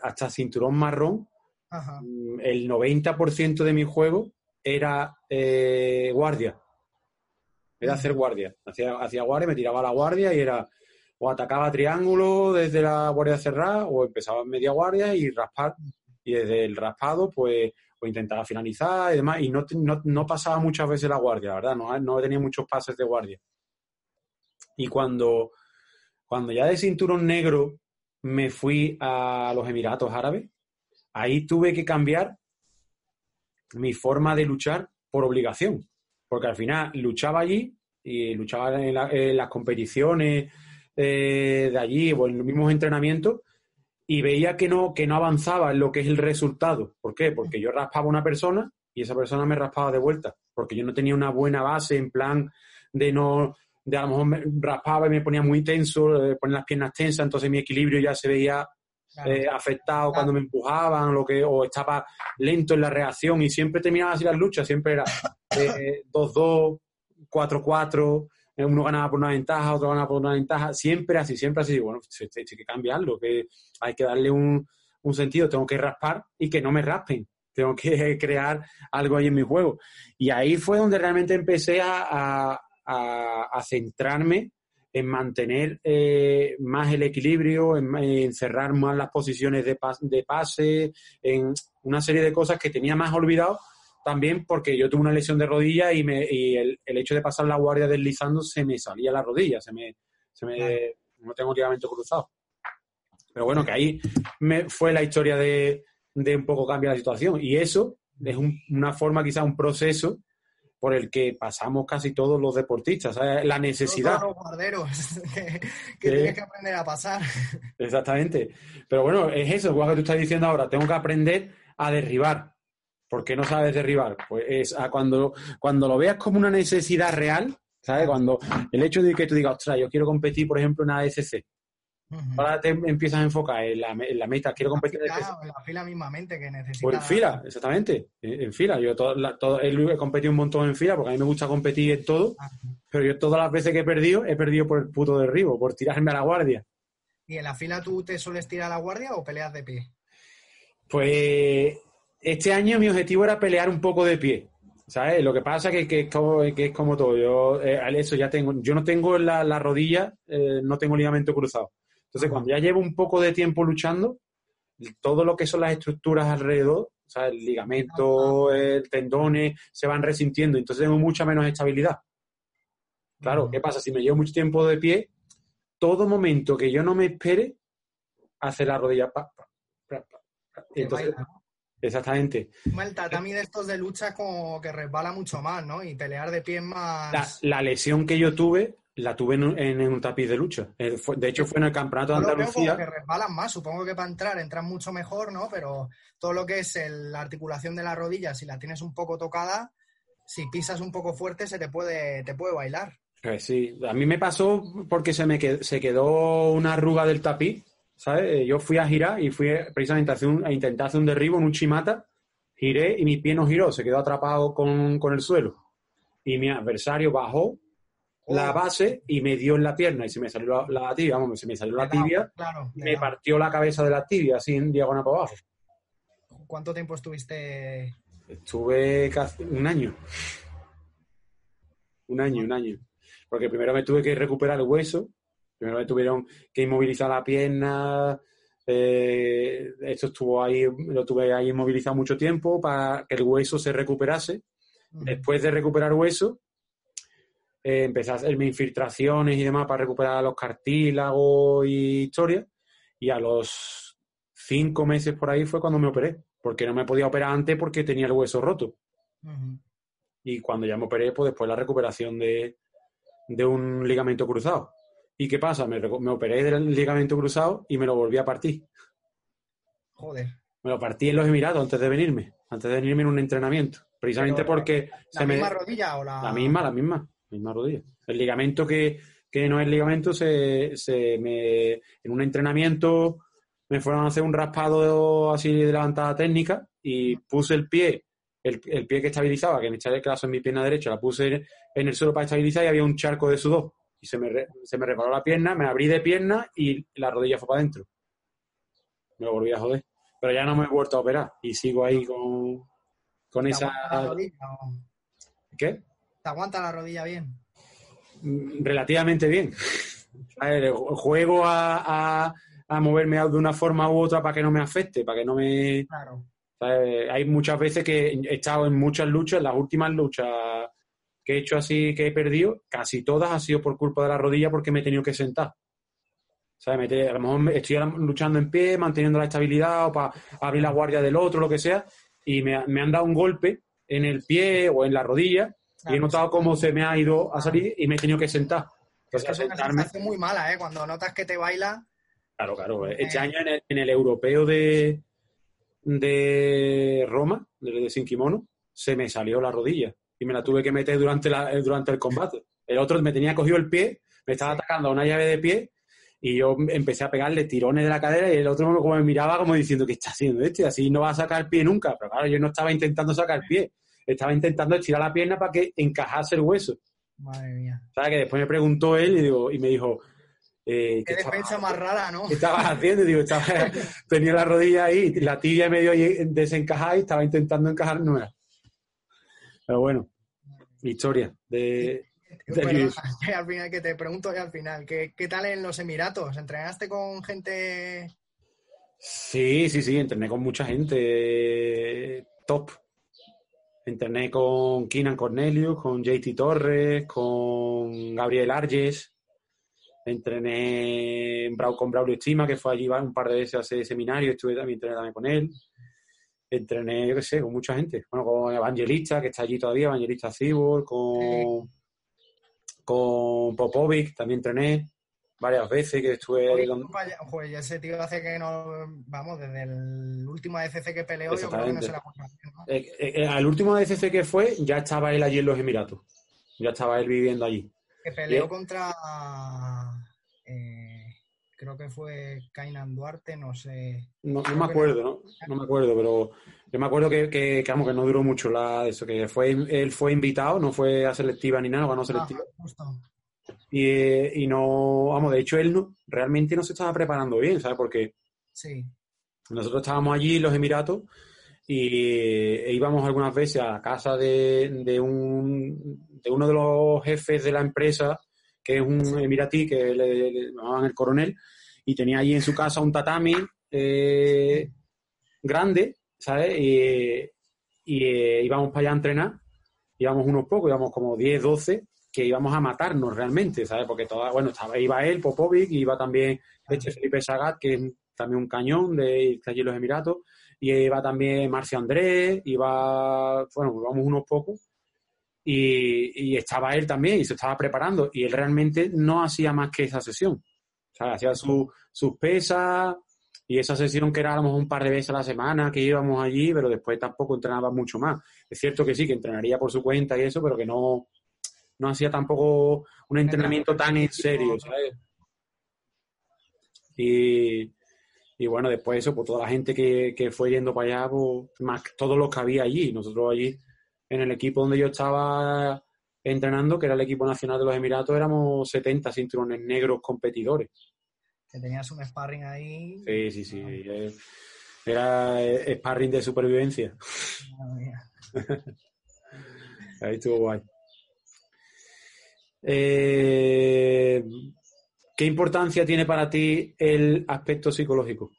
hasta cinturón marrón, mm, el 90% de mi juego era guardia. Era hacer guardia. Hacía, hacía guardia, me tiraba a la guardia y era o atacaba triángulo desde la guardia cerrada o empezaba en media guardia y raspar. Y desde el raspado, pues, o intentaba finalizar y demás. Y no, no, pasaba muchas veces la guardia, la verdad. No, no tenía muchos pases de guardia. Y cuando, cuando ya de cinturón negro me fui a los Emiratos Árabes, ahí tuve que cambiar mi forma de luchar por obligación. Porque al final luchaba allí y luchaba en las competiciones eh, de allí o en los mismos entrenamientos y veía que no, que no avanzaba en lo que es el resultado. ¿Por qué? Porque yo raspaba a una persona y esa persona me raspaba de vuelta, porque yo no tenía una buena base en plan de no, de a lo mejor me raspaba y me ponía muy tenso, eh, ponía las piernas tensas, entonces mi equilibrio ya se veía eh, afectado cuando me empujaban lo que, o estaba lento en la reacción y siempre terminaba así las luchas, siempre era 2-2, 4-4, uno ganaba por una ventaja, otro ganaba por una ventaja, siempre así, siempre así. Bueno, hay que cambiarlo, que hay que darle un, sentido, tengo que raspar y que no me raspen, tengo que crear algo ahí en mi juego. Y ahí fue donde realmente empecé a, centrarme en mantener eh, más el equilibrio, en, cerrar más las posiciones de, de pase, en una serie de cosas que tenía más olvidado también porque yo tuve una lesión de rodilla y, me, y el, hecho de pasar la guardia deslizando se me salía la rodilla, se me, se me no tengo ligamento cruzado. Pero bueno, que ahí me, fue la historia de, de, un poco cambiar la situación. Y eso es una forma, quizá un proceso por el que pasamos casi todos los deportistas. La necesidad. Todos los guarderos que, que tienes que aprender a pasar. Exactamente. Pero bueno, es eso, igual que tú estás diciendo ahora, tengo que aprender a derribar. ¿Por qué no sabes derribar? Pues es cuando, cuando lo veas como una necesidad real, ¿sabes? Cuando el hecho de que tú digas, ostras, yo quiero competir, por ejemplo, en ASC. Ahora te empiezas a enfocar en la, meta, quiero competir en, fila, en la fila mismamente que necesitas. Pues en fila, exactamente, en, fila. Yo todo, he competido un montón en fila porque a mí me gusta competir en todo, pero yo todas las veces que he perdido, he perdido por el puto derribo, por tirarme a la guardia. ¿Y en la fila tú te sueles tirar a la guardia o peleas de pie? Pues este año mi objetivo era pelear un poco de pie. ¿Sabes? Lo que pasa es que, es como, todo. Yo, eh, eso ya tengo, yo no tengo la, la rodilla, eh, no tengo ligamento cruzado. Entonces, cuando ya llevo un poco de tiempo luchando, todo lo que son las estructuras alrededor, o sea, el ligamento, el tendones, se van resintiendo. Entonces tengo mucha menos estabilidad. Claro, ¿qué pasa? Si me llevo mucho tiempo de pie, todo momento que yo no me espere, hace la rodilla. Pa, Entonces, Exactamente. El tatami de estos de lucha como que resbala mucho más, ¿no? Y pelear de pie más... La, lesión que yo tuve, la tuve en, un tapiz de lucha. Eh, de hecho, fue en el campeonato de Andalucía. que resbalan más. Supongo que para entrar entran mucho mejor, ¿no? Pero todo lo que es la articulación de la rodilla, si la tienes un poco tocada, si pisas un poco fuerte, se te puede, te puede bailar. Eh, sí, a mí me pasó porque se me se quedó una arruga del tapiz ¿sabes? Eh, yo fui a girar y fui precisamente a, intentar hacer un derribo en un chimata, giré y mi pie no giró, se quedó atrapado con, el suelo. Y mi adversario bajó la oh. base y me dio en la pierna y se me salió la, tibia, vamos, se me salió la tibia y me partió la cabeza de la tibia así en diagonal para abajo. ¿Cuánto tiempo estuviste? Estuve casi un año. Un año, un año. Porque primero me tuve que recuperar el hueso Primero me tuvieron que inmovilizar la pierna. Eh, esto estuvo ahí, lo tuve ahí inmovilizado mucho tiempo para que el hueso se recuperase. Después de recuperar hueso, eh, empecé a hacerme infiltraciones y demás para recuperar los cartílagos y historias. Y a los cinco meses por ahí fue cuando me operé, porque no me podía operar antes porque tenía el hueso roto. Y cuando ya me operé, pues después la recuperación de, un ligamento cruzado. ¿Y qué pasa? Me, me, operé del ligamento cruzado y me lo volví a partir. Joder. Me lo partí en los Emiratos antes de venirme, antes de venirme en un entrenamiento. Precisamente porque... ¿La misma rodilla o la...? La misma, la misma, misma rodilla. El ligamento que, que no es ligamento, se, se me, en un entrenamiento me fueron a hacer un raspado así de levantada técnica y puse el pie, el, pie que estabilizaba, que me echaba el caso en mi pierna derecha, la puse en el suelo para estabilizar y había un charco de sudor. Y se me, se me reparó la pierna, me abrí de pierna y la rodilla fue para adentro. Me lo volví a joder. Pero ya no me he vuelto a operar y sigo ahí con, con esa... ¿Qué? ¿Te aguanta la rodilla bien? relativamente bien. Juego a, moverme de una forma u otra para que no me afecte, para que no me... Hay muchas veces que he estado en muchas luchas, las últimas luchas que he hecho así, que he perdido, casi todas han sido por culpa de la rodilla porque me he tenido que sentar. a lo mejor estoy luchando en pie, manteniendo la estabilidad o para abrir la guardia del otro, lo que sea, y me, me han dado un golpe en el pie o en la rodilla y he notado cómo se me ha ido a salir y me he tenido que sentar. Es que es una muy mala, ¿eh? Cuando notas que te baila. Claro, claro. Eh. Este año en el, europeo de, de Roma, de, Sin Kimono, se me salió la rodilla y me la tuve que meter durante, la, durante el combate. El otro me tenía cogido el pie, me estaba atacando a una llave de pie y yo empecé a pegarle tirones de la cadera y el otro como me miraba como diciendo, ¿qué está haciendo este? Así no va a sacar el pie nunca. Pero claro, yo no estaba intentando sacar el pie estaba intentando estirar la pierna para que encajase el hueso. Madre mía. O sea, que después me preguntó él y, digo, y me dijo... Eh, Qué defensa más rara, ¿no? ¿Qué estabas haciendo? digo, estaba, tenía la rodilla ahí, la tibia medio desencajada y estaba intentando encajar nueva. Pero bueno, historia de... al final, que te pregunto ya al final, ¿qué, ¿qué tal en los Emiratos? ¿Entrenaste con gente...? Sí, sí, sí, entrené con mucha gente top, Entrené con Keenan Cornelius, con JT Torres, con Gabriel Arges. Entrené con Braulio Estima, que fue allí un par de veces a ese seminario, estuve también, entrené también con él. Entrené, yo qué sé, con mucha gente. Bueno, con Evangelista, que está allí todavía, Evangelista Cibor, con, con Popovic, también entrené varias veces que estuve... Oye, Joder, ese tío hace que no... Vamos, desde el último ADCC que peleó, yo creo que no se la ¿no? eh, eh, eh, Al último ADCC que fue, ya estaba él allí en los Emiratos. Ya estaba él viviendo allí. Que peleó contra... creo que fue Kainan Duarte, no sé. No, me acuerdo, ¿no? No me acuerdo, pero yo me acuerdo que, que, que, no duró mucho la, eso, que fue, él fue invitado, no fue a selectiva ni nada, ganó selectiva. Y, no, vamos, de hecho él no, realmente no se estaba preparando bien, ¿sabes? Porque sí. nosotros estábamos allí en los Emiratos y e íbamos algunas veces a la casa de, de, un, de uno de los jefes de la empresa, que es un emiratí, que le, llamaban el coronel, y tenía allí en su casa un tatami eh, grande, ¿sabes? Y, y eh, íbamos para allá a entrenar, íbamos unos pocos, íbamos como 10, 12, que íbamos a matarnos realmente, ¿sabes? Porque toda, bueno, estaba, iba él, Popovic, iba también este Felipe Sagat, que es también un cañón de allí en los Emiratos, y iba también Marcio Andrés, iba, bueno, íbamos unos pocos, y, estaba él también, y se estaba preparando, y él realmente no hacía más que esa sesión. O sea, hacía sus pesas, y esa sesión que éramos un par de veces a la semana que íbamos allí, pero después tampoco entrenaba mucho más. Es cierto que sí, que entrenaría por su cuenta y eso, pero que no, no hacía tampoco un entrenamiento tan en serio, ¿sabes? Y, bueno, después eso, pues toda la gente que, fue yendo para allá, pues más todos los que había allí. Nosotros allí, en el equipo donde yo estaba entrenando, que era el equipo nacional de los Emiratos, éramos 70 cinturones negros competidores. Que tenías un sparring ahí. Sí, sí, sí. Era sparring de supervivencia. ahí estuvo guay. Eh, ¿Qué importancia tiene para ti el aspecto psicológico?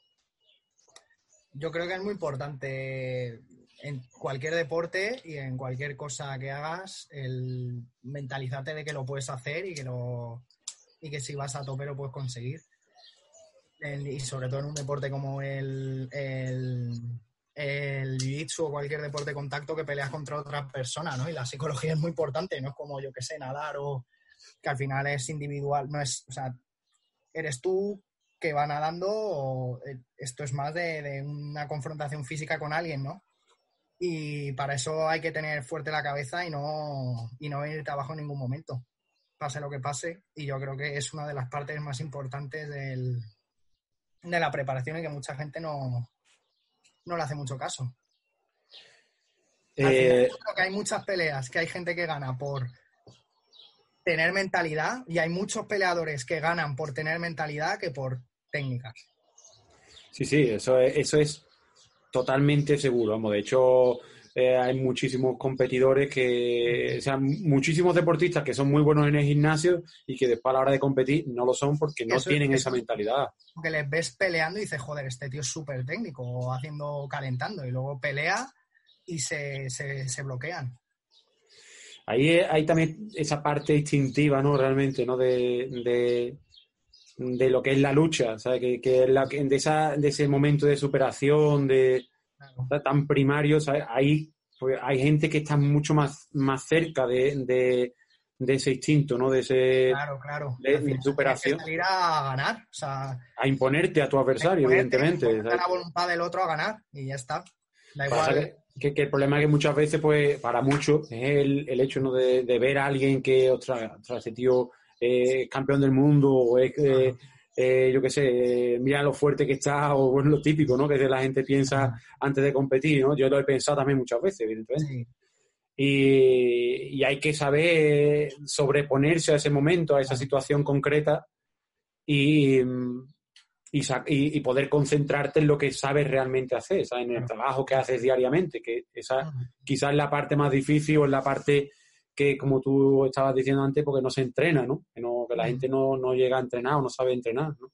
Yo creo que es muy importante en cualquier deporte y en cualquier cosa que hagas, el mentalizarte de que lo puedes hacer y que, lo, y que si vas a tope lo puedes conseguir. y sobre todo en un deporte como el, el, el jiu-jitsu o cualquier deporte de contacto que peleas contra otras personas, ¿no? Y la psicología es muy importante, no es como, yo que sé, nadar o que al final es individual, no es, o sea, eres tú que va nadando o eh, esto es más de, una confrontación física con alguien, ¿no? Y para eso hay que tener fuerte la cabeza y no, y no venirte abajo en ningún momento, pase lo que pase. Y yo creo que es una de las partes más importantes del, de la preparación y que mucha gente no, no le hace mucho caso. Eh, creo que hay muchas peleas que hay gente que gana por tener mentalidad y hay muchos peleadores que ganan por tener mentalidad que por técnicas. Sí, sí, eso es, eso es totalmente seguro. Vamos, de hecho, eh, hay muchísimos competidores que, o sea, muchísimos deportistas que son muy buenos en el gimnasio y que después a la hora de competir no lo son porque no tienen esa mentalidad. Porque les ves peleando y dices, joder, este tío es súper técnico, haciendo, calentando, y luego pelea y se, se, bloquean. Ahí hay también esa parte instintiva, ¿no? Realmente, ¿no? De, de, lo que es la lucha, ¿sabes? Que, que la, de, esa, de ese momento de superación, de tan primario, ¿sabes? Ahí pues, hay gente que está mucho más, más cerca de, de, ese instinto, ¿no? De ese claro, claro. De, superación. salir a ganar, o sea, a imponerte a tu adversario, evidentemente. A la voluntad del otro a ganar y ya está. Da igual. Que, el problema es que muchas veces, pues, para muchos, es el, el hecho ¿no? de, ver a alguien que, ostras, ese tío es campeón del mundo o es, eh, yo qué sé, mira lo fuerte que está o bueno, lo típico, ¿no? Que la gente piensa antes de competir, ¿no? Yo lo he pensado también muchas veces, evidentemente. Y, y, hay que saber sobreponerse a ese momento, a esa situación concreta y, y, poder concentrarte en lo que sabes realmente hacer, en el trabajo que haces diariamente, que esa quizás es la parte más difícil o es la parte que, como tú estabas diciendo antes, porque no se entrena, ¿no? Que, no, que la gente no, no, llega a entrenar o no sabe entrenar, ¿no?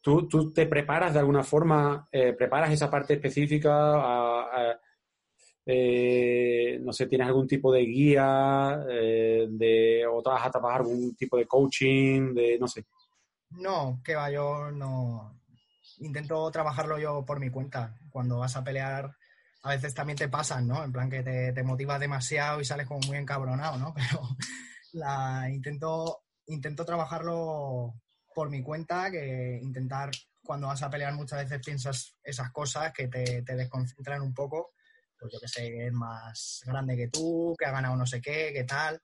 ¿Tú, tú te preparas de alguna forma, eh, preparas esa parte específica eh, no sé, tienes algún tipo de guía eh, de, o vas a trabajar algún tipo de coaching, de no sé. No, que va, yo no. Intento trabajarlo yo por mi cuenta. Cuando vas a pelear, a veces también te pasan, ¿no? En plan que te, te motivas demasiado y sales como muy encabronado, ¿no? Pero la, intento, intento trabajarlo por mi cuenta, que intentar, cuando vas a pelear muchas veces piensas esas cosas que te, te desconcentran un poco, pues yo que sé, es más grande que tú, que ha ganado no sé qué, qué tal.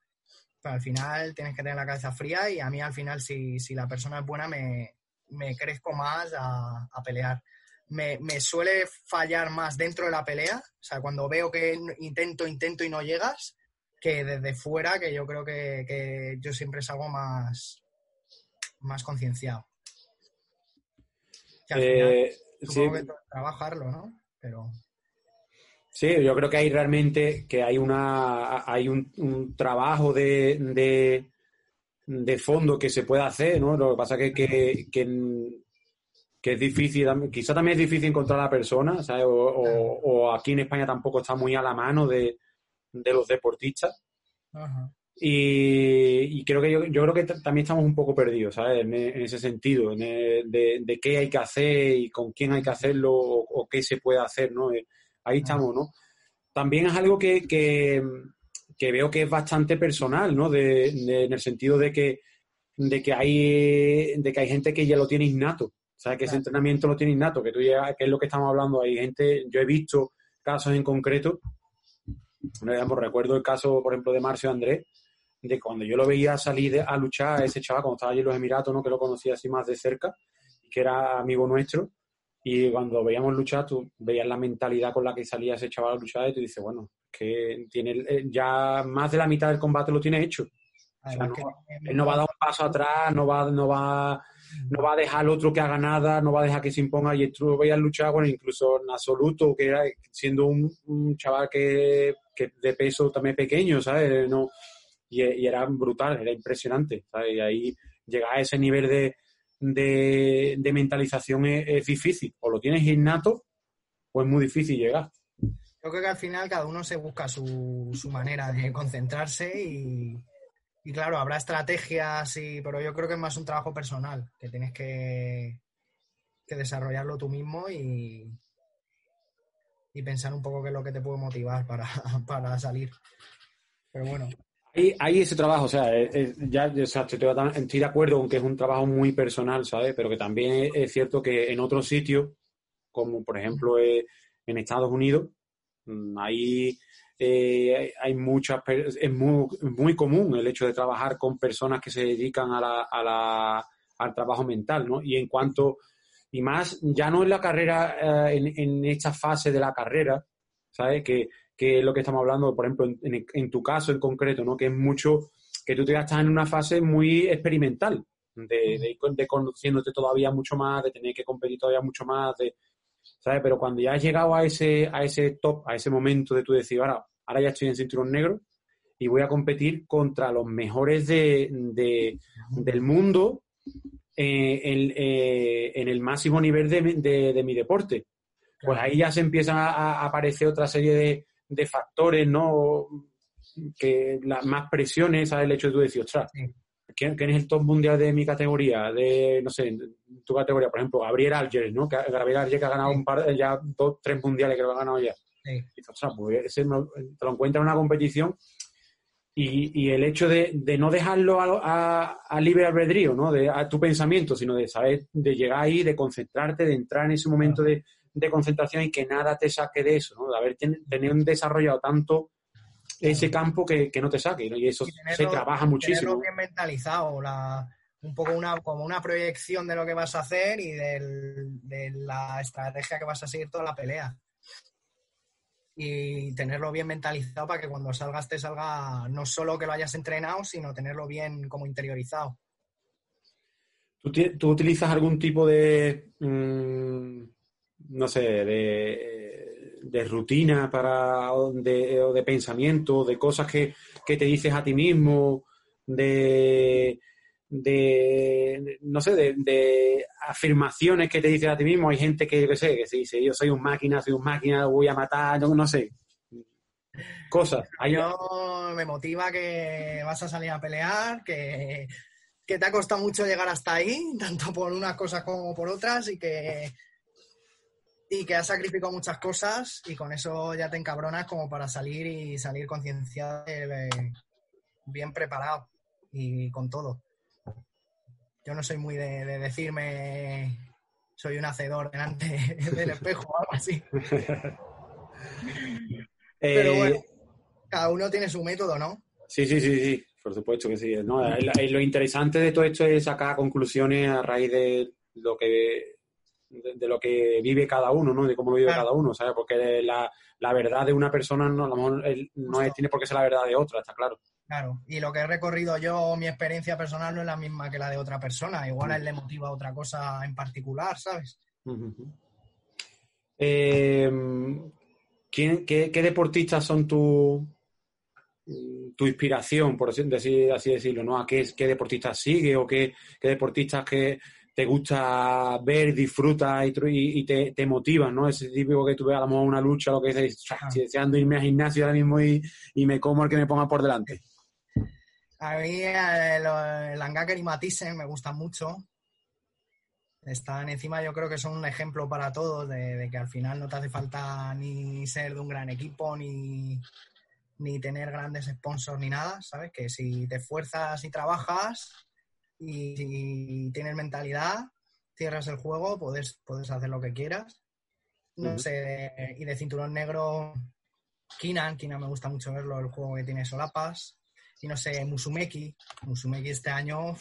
Pero al final tienes que tener la cabeza fría y a mí al final si, si la persona es buena me, me crezco más a, a pelear me, suele fallar más dentro de la pelea, o sea, cuando veo que intento, intento y no llegas, que desde fuera, que yo creo que, yo siempre salgo más, más concienciado. Eh, sí. trabajarlo, ¿no? Pero... Sí, yo creo que hay realmente que hay una hay un, trabajo de, de, fondo que se puede hacer, ¿no? Lo que pasa es que, que que es difícil, quizá también es difícil encontrar a la persona, ¿sabes? O, aquí en España tampoco está muy a la mano de, los deportistas. Y, creo que yo, creo que también estamos un poco perdidos, ¿sabes? En, ese sentido, de, qué hay que hacer y con quién hay que hacerlo o, qué se puede hacer, ¿no? Eh, ahí estamos, ¿no? También es algo que, veo que es bastante personal, ¿no? en el sentido de que, de que hay de que hay gente que ya lo tiene innato ¿Sabes? Que ese entrenamiento lo tiene innato, que tú llegas, que es lo que estamos hablando. Hay gente, yo he visto casos en concreto, recuerdo el caso, por ejemplo, de Marcio Andrés, de cuando yo lo veía salir a luchar, ese chaval, cuando estaba allí en los Emiratos, ¿no? que lo conocía así más de cerca, que era amigo nuestro, y cuando veíamos luchar, tú veías la mentalidad con la que salía ese chaval a luchar y tú dices, bueno, que tiene ya más de la mitad del combate lo tiene hecho. no, él no va a dar un paso atrás, no va, no va no va a dejar al otro que haga nada, no va a dejar que se imponga y tú veías luchar, bueno, incluso en absoluto, que era siendo un, chaval que, de peso también pequeño, ¿sabes? No, y, era brutal, era impresionante. Y ahí llegar a ese nivel de, de, mentalización es, difícil, o lo tienes innato o es muy difícil llegar. Yo creo que al final cada uno se busca su, su manera de concentrarse y, y claro, habrá estrategias, y, pero yo creo que es más un trabajo personal, que tienes que, que desarrollarlo tú mismo y, y pensar un poco qué es lo que te puede motivar para, para salir. Pero bueno. Hay, ese trabajo, o sea, ya estoy, de acuerdo con que es un trabajo muy personal, ¿sabes? Pero que también es, cierto que en otros sitios, como por ejemplo eh, en Estados Unidos, mm, ahí eh, hay muchas, es muy, muy, común el hecho de trabajar con personas que se dedican a la, a la, al trabajo mental, ¿no? Y en cuanto, y más, ya no en la carrera, eh, en, esta fase de la carrera, ¿sabes? Que, que es lo que estamos hablando, por ejemplo, en, en, tu caso en concreto, ¿no? Que es mucho, que tú te estás en una fase muy experimental, de, de, de, conociéndote todavía mucho más, de tener que competir todavía mucho más, de, ¿sabes? Pero cuando ya has llegado a ese, a ese top, a ese momento de tu decir, ahora, ya estoy en cinturón negro y voy a competir contra los mejores de, de del mundo eh, en, eh, en, el máximo nivel de, de mi deporte. Pues ahí ya se empiezan a, aparecer otra serie de, factores, ¿no? Que las más presiones. El hecho de tú decir, ostras, ¿quién, es el top mundial de mi categoría? De, no sé, tu categoría, por ejemplo, Gabriel Alger, ¿no? Que, Gabriel Alger que ha ganado un par, ya dos, tres mundiales que lo ha ganado ya. Sí. Y, ostras, pues ese, te lo encuentras en una competición y, y, el hecho de, de no dejarlo a, a, libre albedrío, ¿no? De, a tu pensamiento, sino de saber, de llegar ahí, de concentrarte, de entrar en ese momento de, de concentración y que nada te saque de eso, ¿no? De haber tenido desarrollado tanto ese campo que, que no te saque, ¿no? Y eso se trabaja muchísimo. Tenerlo bien mentalizado, la, un poco una, como una proyección de lo que vas a hacer y del, de la estrategia que vas a seguir toda la pelea. Y tenerlo bien mentalizado para que cuando salgas te salga no solo que lo hayas entrenado, sino tenerlo bien como interiorizado. ¿Tú, tú utilizas algún tipo de... Mmm no sé, de, de rutina para, de, o de pensamiento, de cosas que, te dices a ti mismo, de, de no sé, de, afirmaciones que te dices a ti mismo. Hay gente que, yo sé, que se dice, yo soy un máquina, soy un máquina, voy a matar, no, no sé. Cosas. Yo me motiva que vas a salir a pelear, que, que te ha costado mucho llegar hasta ahí, tanto por unas cosas como por otras, y que y que has sacrificado muchas cosas y con eso ya te encabronas como para salir y salir concienciado, eh, bien preparado y con todo. Yo no soy muy de, decirme soy un hacedor delante del espejo o algo así. Pero eh, bueno, cada uno tiene su método, ¿no? Sí, sí, sí, sí, por supuesto que sí. No, lo interesante de todo esto es sacar conclusiones a raíz de lo que de, lo que vive cada uno, ¿no? De cómo lo vive cada uno, ¿sabes? Porque la, la, verdad de una persona no, a lo mejor no es, tiene por qué ser la verdad de otra, está claro. Claro, y lo que he recorrido yo, mi experiencia personal no es la misma que la de otra persona. Igual a él le motiva otra cosa en particular, ¿sabes? Eh, qué, deportistas son tu, tu inspiración, por así, así decirlo, ¿no? ¿A qué, qué deportistas sigue o qué, qué deportistas que, te gusta ver, disfrutas y, te, te motivas, ¿no? Ese típico que tú ves a lo mejor una lucha, lo que dices, si deseando irme al gimnasio ahora mismo y, me como el que me ponga por delante. A mí el, Angaker y Matisse me gustan mucho. Están encima, yo creo que son un ejemplo para todos de, que al final no te hace falta ni ser de un gran equipo, ni, ni tener grandes sponsors, ni nada, ¿sabes? Que si te esfuerzas y trabajas, y si tienes mentalidad, cierras el juego, puedes, puedes hacer lo que quieras. No sé, y de cinturón negro, Kinan, Kinan me gusta mucho verlo, el juego que tiene solapas. Y no sé, Musumeki, Musumeki este año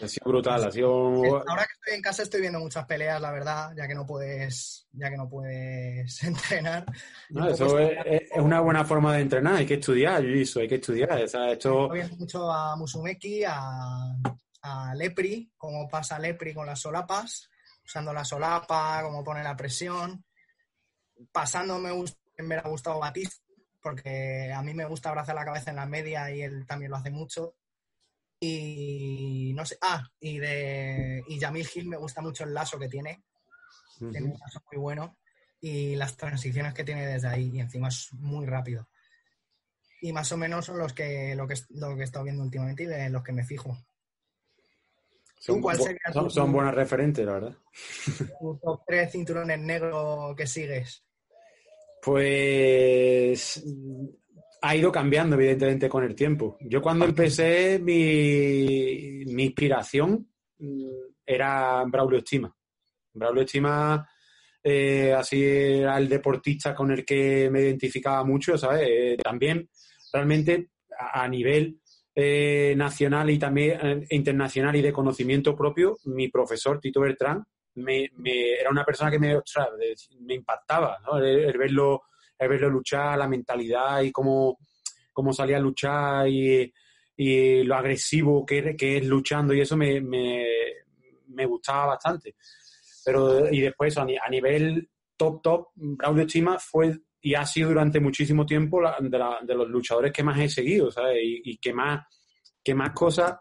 ha sido brutal, ha sido... Ahora que estoy en casa estoy viendo muchas peleas, la verdad, ya que no puedes, ya que no puedes entrenar. No, eso es, una buena forma de entrenar, hay que estudiar, eso, hay que estudiar. Estoy viendo mucho a Musumeki, a, a Lepri, cómo pasa Lepri con las solapas, usando la solapa, cómo pone la presión. Pasando me, me ha gustado Batista, porque a mí me gusta abrazar la cabeza en la media y él también lo hace mucho. Y no sé, ah, y de y Jamil Hill me gusta mucho el lazo que tiene. Tiene un lazo muy bueno. Y las transiciones que tiene desde ahí. Y encima es muy rápido. Y más o menos son los que, lo que, lo que he estado viendo últimamente y de los que me fijo. Son, son, buenas referentes, la verdad. ¿Tu top tres cinturones negros que sigues? Pues ha ido cambiando, evidentemente, con el tiempo. Yo cuando empecé, mi, mi inspiración mm, era Braulio Estima. Braulio Estima eh, así era el deportista con el que me identificaba mucho, ¿sabes? Eh, también realmente a, nivel eh, nacional y también internacional y de conocimiento propio, mi profesor Tito Bertrán me, era una persona que me, me impactaba, ¿no? el, verlo, el verlo luchar, la mentalidad y cómo, cómo salía a luchar y, lo agresivo que, que, es luchando y eso me, me gustaba bastante. Pero, y después, a, nivel top, top, Braulio Chima fue y ha sido durante muchísimo tiempo de, los luchadores que más he seguido, ¿sabes? Y, que, más, que más cosas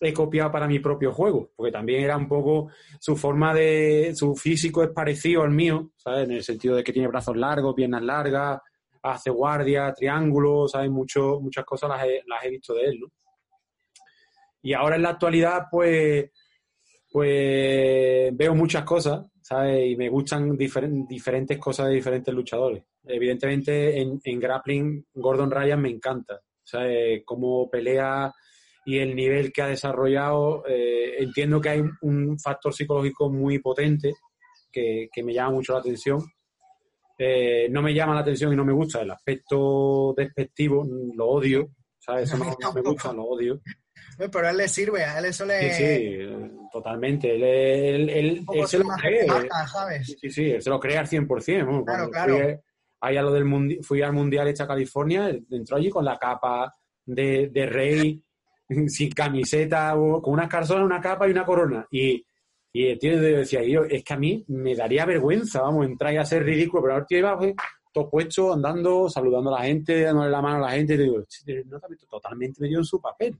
he copiado para mi propio juego, porque también era un poco su forma de, su físico es parecido al mío, ¿sabes? En el sentido de que tiene brazos largos, piernas largas, hace guardia, triángulos, ¿sabes? Mucho, muchas cosas las he, las he visto de él, ¿no? Y ahora en la actualidad, pues pues veo muchas cosas, ¿sabes? Y me gustan diferentes cosas de diferentes luchadores. Evidentemente, en, grappling, Gordon Ryan me encanta, ¿sabes? Cómo pelea y el nivel que ha desarrollado. Eh, entiendo que hay un factor psicológico muy potente que, me llama mucho la atención. Eh, no me llama la atención y no me gusta el aspecto despectivo, lo odio, ¿sabes? Eso no me gusta, lo odio. Pero a él le sirve, a él eso le... Sí, sí, totalmente. Él, él, se lo cree. ¿sabes? Sí, sí, él se lo cree al 100%. Claro, claro. Fui, a lo del fui al Mundial hecha California, entró allí con la capa de, de rey, sin camiseta, con unas calzones, una capa y una corona. Y, y el tío decía, yo, es que a mí me daría vergüenza, vamos, entrar y a ser ridículo, pero el tío iba pues, todo puesto, andando, saludando a la gente, dándole la mano a la gente, y digo, no, totalmente metido en su papel.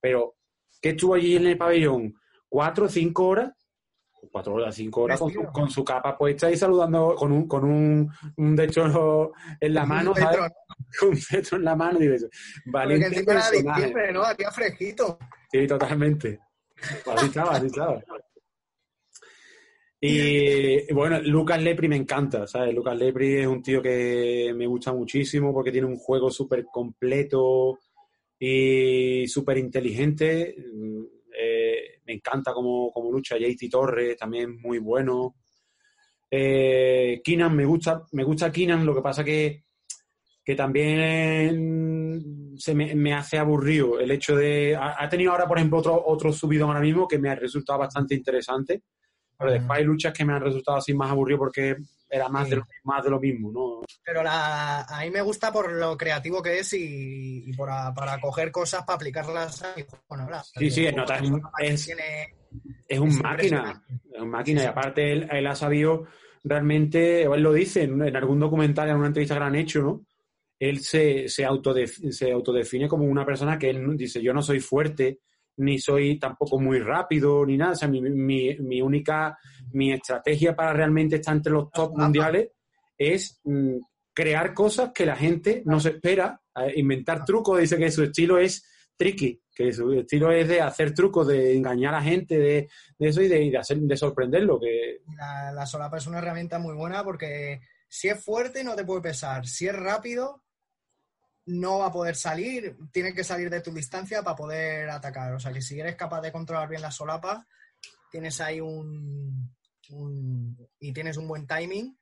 Pero, ¿qué estuvo allí en el pabellón? ¿Cuatro o cinco horas? Cuatro horas, cinco horas con su, capa puesta y saludando con un, con un, un de hecho en la mano, ¿sabes? un cetro en la mano, y digo, valiente personaje. ¿no? Hacía fresquito. Sí, totalmente. Así estaba, así estaba. Y bueno, Lucas Lepri me encanta, ¿sabes? Lucas Lepri es un tío que me gusta muchísimo porque tiene un juego súper completo, y súper inteligente. Eh, me encanta cómo, lucha. JT Torres también muy bueno. Eh, Keenan me gusta, me gusta Keenan, lo que pasa que, que también se me, hace aburrido el hecho de. Ha, tenido ahora, por ejemplo, otro, otro subido ahora mismo que me ha resultado bastante interesante. Pero después hay luchas que me han resultado así más aburrido porque era más, de, lo, más de lo mismo, ¿no? Pero la, a mí me gusta por lo creativo que es y, para coger cosas para aplicarlas a bueno, Sí, sí, es, es, un máquina, es un máquina y aparte él, él, ha sabido realmente, él lo dice en, algún documental, en una entrevista que le han hecho, ¿no? Él se, se, se autodefine como una persona que él dice, yo no soy fuerte, ni soy tampoco muy rápido, ni nada. O sea, mi, mi, mi única, mi estrategia para realmente estar entre los top mundiales es mm, crear cosas que la gente no se espera, inventar trucos. Dice que su estilo es tricky, que su estilo es de hacer trucos, de engañar a la gente, de, eso y de, de, hacer, de sorprenderlo. Que... La, la solapa es una herramienta muy buena porque si es fuerte no te puede pesar, si es rápido no va a poder salir, tiene que salir de tu distancia para poder atacar. O sea que si eres capaz de controlar bien la solapa, tienes ahí un, y tienes un buen timing,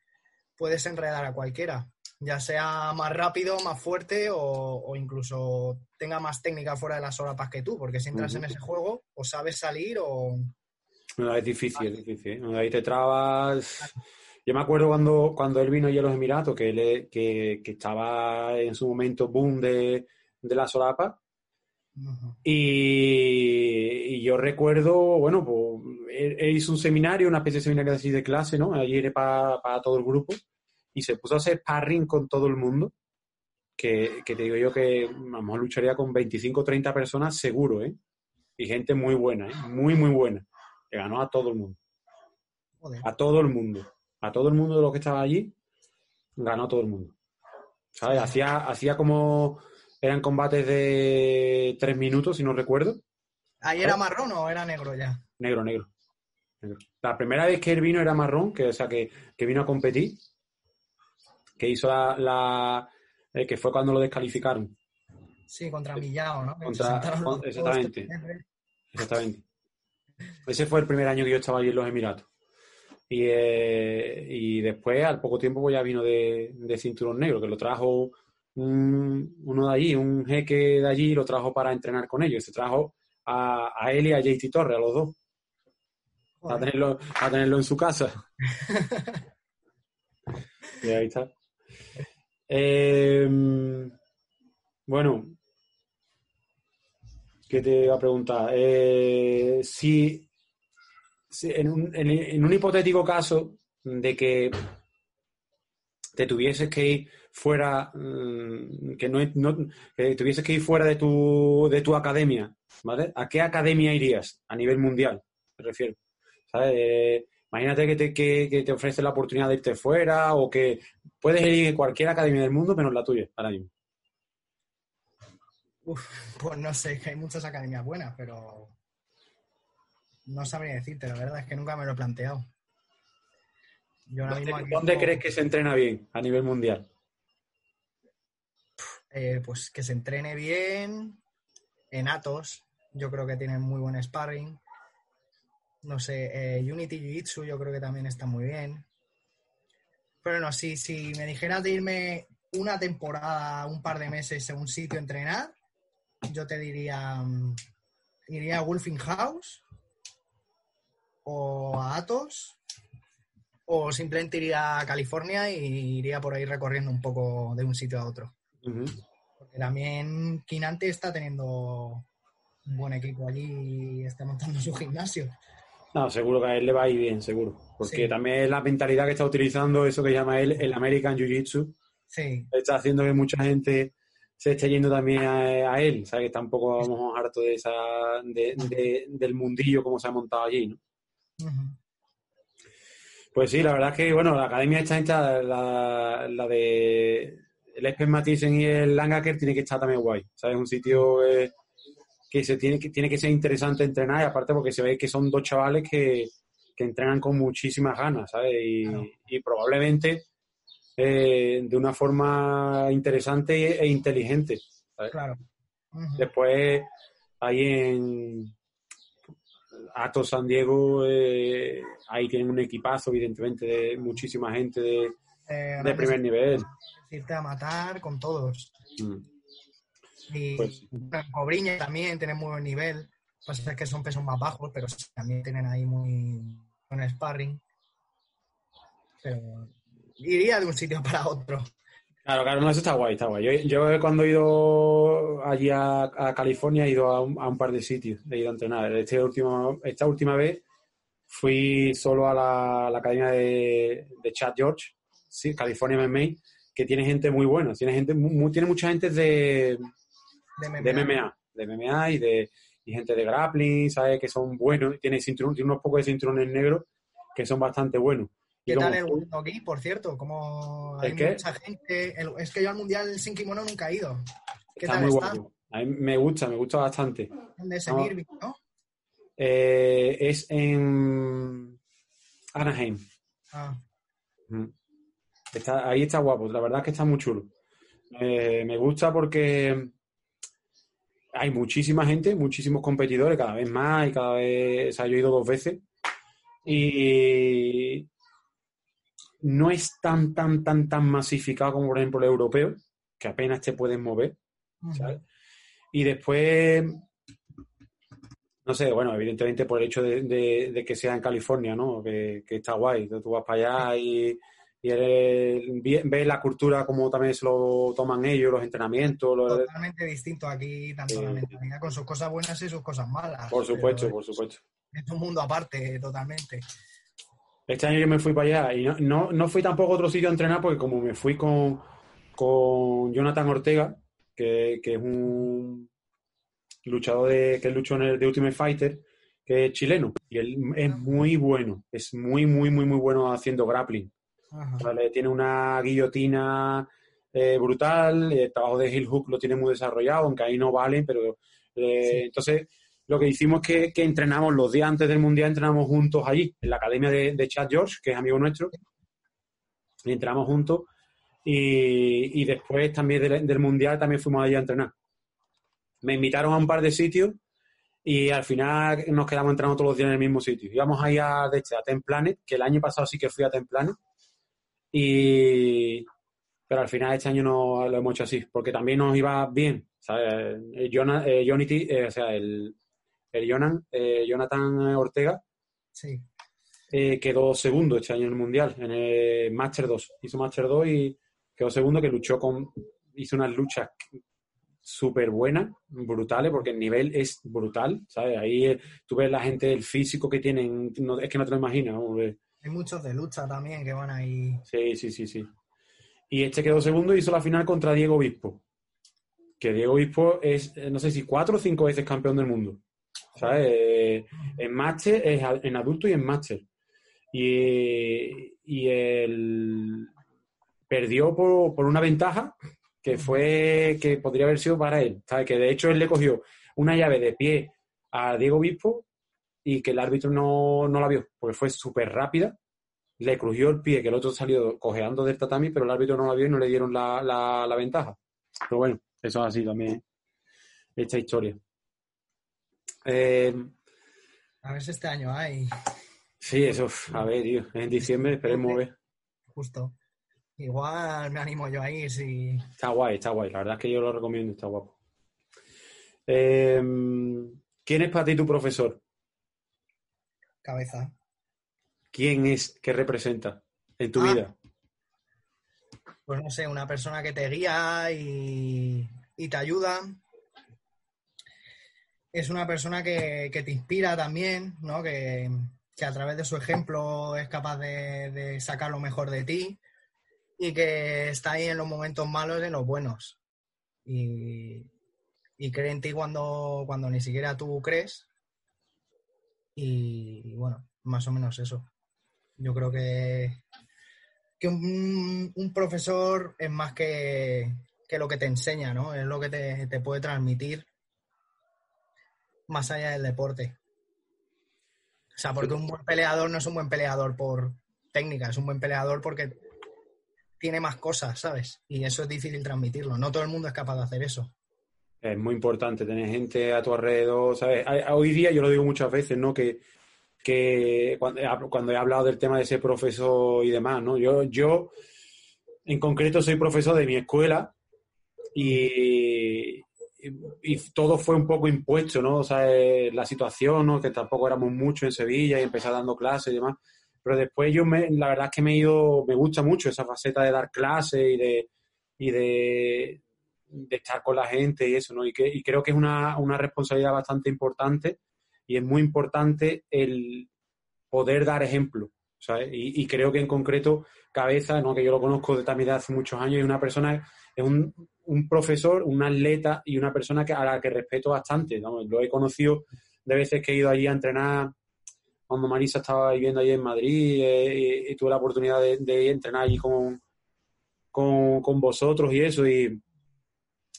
puedes enredar a cualquiera, ya sea más rápido, más fuerte o, incluso tenga más técnica fuera de las solapas que tú, porque si entras en ese juego o sabes salir o... No, es difícil, es difícil. Ahí te trabas. Yo me acuerdo cuando, cuando él vino a los Emiratos, que, él, que, estaba en su momento boom de, la solapa. y, yo recuerdo, bueno, pues él, hizo un seminario, una especie de seminario así de clase, ¿no? Allí era para, todo el grupo. Y se puso a hacer sparring con todo el mundo. Que, te digo yo que a lo mejor lucharía con 25 o 30 personas seguro, ¿eh? Y gente muy buena, ¿eh? Muy, muy buena. Que ganó a todo el mundo. A todo el mundo a todo el mundo de los que estaba allí, ganó todo el mundo. ¿Sabes? Hacía, hacía como. Eran combates de tres minutos, si no recuerdo. ¿Ahí era marrón o era negro ya? negro, negro. La primera vez que él vino era marrón, que, o sea, que, vino a competir, que hizo la, eh, que fue cuando lo descalificaron. Sí, contra Millao, ¿no? exactamente. Exactamente. Ese fue el primer año que yo estaba allí en los Emiratos. Y, eh, después, al poco tiempo, pues ya vino de, cinturón negro, que lo trajo uno de allí, un jeque de allí, lo trajo para entrenar con ellos. Se trajo a, a él y a JT Torres, a los dos. A tenerlo, a tenerlo en su casa. y ahí está. Em, bueno, ¿qué te iba a preguntar? Eh, si, en, un, en, un, hipotético caso de que te tuvieses que ir fuera, mm, que no, que tuvieses que ir fuera de tu, de tu academia, ¿vale? ¿A qué academia irías a nivel mundial? Me refiero. ¿sabes? imagínate que te, que, te ofrece la oportunidad de irte fuera o que puedes ir en cualquier academia del mundo menos la tuya, ahora mismo. pues no sé, hay muchas academias buenas, pero no sabría decirte, la verdad es que nunca me lo he planteado. ¿Dónde, crees que se entrena bien a nivel mundial? Eh, pues que se entrene bien en Atos. Yo creo que tienen muy buen sparring no sé, eh, Unity Jiu-Jitsu yo creo que también está muy bien. Pero no, si, si me dijeras de irme una temporada, un par de meses a un sitio a entrenar, yo te diría, mm, iría a Wolfing House o a Atos o simplemente iría a California y iría por ahí recorriendo un poco de un sitio a otro. Porque también Kinante está teniendo un buen equipo allí y está montando su gimnasio. No, seguro que a él le va a ir bien, seguro. Porque también es la mentalidad que está utilizando, eso que llama él el American Jiu-Jitsu. Sí. Está haciendo que mucha gente se esté yendo también a, él. ¿sabes? Que tampoco vamos harto de esa, del mundillo como se ha montado allí, ¿no? Pues sí, la verdad es que, bueno, la academia está hecha, la, la de el Espen Mathisen y el Langaker tiene que estar también guay. ¿Sabes? Un sitio que se tiene que, tiene que ser interesante entrenar y aparte porque se ve que son dos chavales que, entrenan con muchísimas ganas, ¿sabes? Y, probablemente eh, de una forma interesante e inteligente. Claro. Después, ahí en Atos San Diego, eh, ahí tienen un equipazo, evidentemente, de muchísima gente de, eh, primer nivel. Irte a matar con todos. Mm. Y pues, Cobriña también tiene muy buen nivel. Pasa que son pesos más bajos, pero también tienen ahí muy buen sparring. Pero iría de un sitio para otro. Claro, claro, no, eso está guay, está guay. Yo, cuando he ido allí a, California he ido a un, par de sitios, he ido a entrenar. Este último, esta última vez fui solo a la, academia de, de, Chad George, sí, California MMA, que tiene gente muy buena, tiene gente tiene mucha gente de, de MMA. De MMA, y de gente de grappling, ¿sabes? Que son buenos. Tiene, tiene unos pocos de cinturones negros que son bastante buenos. ¿Qué tal el mundo aquí, por cierto? Como hay mucha gente. es que yo al mundial sin kimono nunca he ido. ¿Qué está tal muy está? A mí me gusta, me gusta bastante. ¿Dónde es en Irving, no? Eh, es en Anaheim. Ah. Está, ahí está guapo, la verdad es que está muy chulo. Eh, me gusta porque hay muchísima gente, muchísimos competidores, cada vez más y cada vez, o sea, yo he ido dos veces y no es tan, tan, tan, tan masificado como por ejemplo el europeo, que apenas te puedes mover, ¿sabes? Y después, no sé, bueno, evidentemente por el hecho de, que sea en California, ¿no? Que, que está guay, tú vas para allá y y ves la cultura como también se lo toman ellos, los entrenamientos. Totalmente distinto aquí, tanto la mentalidad con sus cosas buenas y sus cosas malas. Por supuesto, por supuesto. Es un mundo aparte, totalmente. Este año yo me fui para allá y no, no, fui tampoco a otro sitio a entrenar porque como me fui con, con Jonathan Ortega, que, que es un luchador de, que luchó en el de Ultimate Fighter, que es chileno. Y él es muy bueno, es muy, muy, muy, muy bueno haciendo grappling. Tiene una guillotina eh, brutal, el trabajo de Hill Hook lo tiene muy desarrollado, aunque ahí no valen, pero eh, entonces lo que hicimos es que, entrenamos los días antes del Mundial, entrenamos juntos allí, en la academia de, Chad George, que es amigo nuestro. Y entrenamos juntos. Y, después también del, Mundial también fuimos allí a entrenar. Me invitaron a un par de sitios y al final nos quedamos entrenando todos los días en el mismo sitio. Íbamos ahí a, de hecho, a Templanet, que el año pasado sí que fui a Templanet. Y, pero al final este año no lo hemos hecho así, porque también nos iba bien. ¿sabes? Eh, eh, o sea, el, el eh, Jonathan Ortega sí. quedó segundo este año en el Mundial, en el Master 2. Hizo Master 2 y quedó segundo, que luchó con. hizo unas luchas súper buenas, brutales, porque el nivel es brutal, ¿sabes? Ahí tú ves la gente, el físico que tienen, es que no te lo imaginas. Hay muchos de lucha también que van ahí. Sí, sí, sí, sí. Y este quedó segundo y hizo la final contra Diego Obispo. Que Diego Obispo es, eh, no sé si cuatro o cinco veces campeón del mundo. ¿Sabes? Eh, en máster, en adulto y en máster. Y, y él perdió por, una ventaja que fue que podría haber sido para él. ¿sabes? Que de hecho él le cogió una llave de pie a Diego Obispo y que el árbitro no, no la vio, porque fue súper rápida le crujió el pie, que el otro salió cojeando del tatami, pero el árbitro no la vio y no le dieron la, la, ventaja. Pero bueno, eso es así también, esta historia. Eh, a ver si este año hay. Sí, eso, a ver, tío, en diciembre esperemos ver. Justo. Igual me animo yo ahí si... Está guay, está guay. La verdad es que yo lo recomiendo, está guapo. Eh, ¿Quién es para ti tu profesor? Cabeza. ¿Quién es, qué representa en tu ah. vida? Pues no sé, una persona que te guía y, te ayuda. Es una persona que, te inspira también, ¿no? Que, a través de su ejemplo es capaz de, sacar lo mejor de ti y que está ahí en los momentos malos y en los buenos. Y, y cree en ti cuando, cuando ni siquiera tú crees. y bueno, más o menos eso. Yo creo que, que un, profesor es más que, lo que te enseña, ¿no? Es lo que te, puede transmitir más allá del deporte. O sea, porque un buen peleador no es un buen peleador por técnica, es un buen peleador porque tiene más cosas, ¿sabes? Y eso es difícil transmitirlo. No todo el mundo es capaz de hacer eso. Es muy importante tener gente a tu alrededor, ¿sabes? Hoy día, yo lo digo muchas veces, ¿no? Que que cuando, he hablado del tema de ser profesor y demás, ¿no? Yo, yo en concreto soy profesor de mi escuela y, y, todo fue un poco impuesto, ¿no? O sea, eh, la situación, ¿no? Que tampoco éramos mucho en Sevilla y empecé dando clases y demás. Pero después yo, me, la verdad es que me he ido, me gusta mucho esa faceta de dar clases y de, y de, de estar con la gente y eso, ¿no? Y, que, y creo que es una, una responsabilidad bastante importante y es muy importante el poder dar ejemplo. Y, creo que en concreto Cabeza, ¿no? que yo lo conozco también de hace muchos años, es una persona, es un, profesor, un atleta y una persona que, a la que respeto bastante. Lo he conocido de veces que he ido allí a entrenar cuando Marisa estaba viviendo allí en Madrid eh, y, tuve la oportunidad de, entrenar allí con, con, con, vosotros y eso. Y,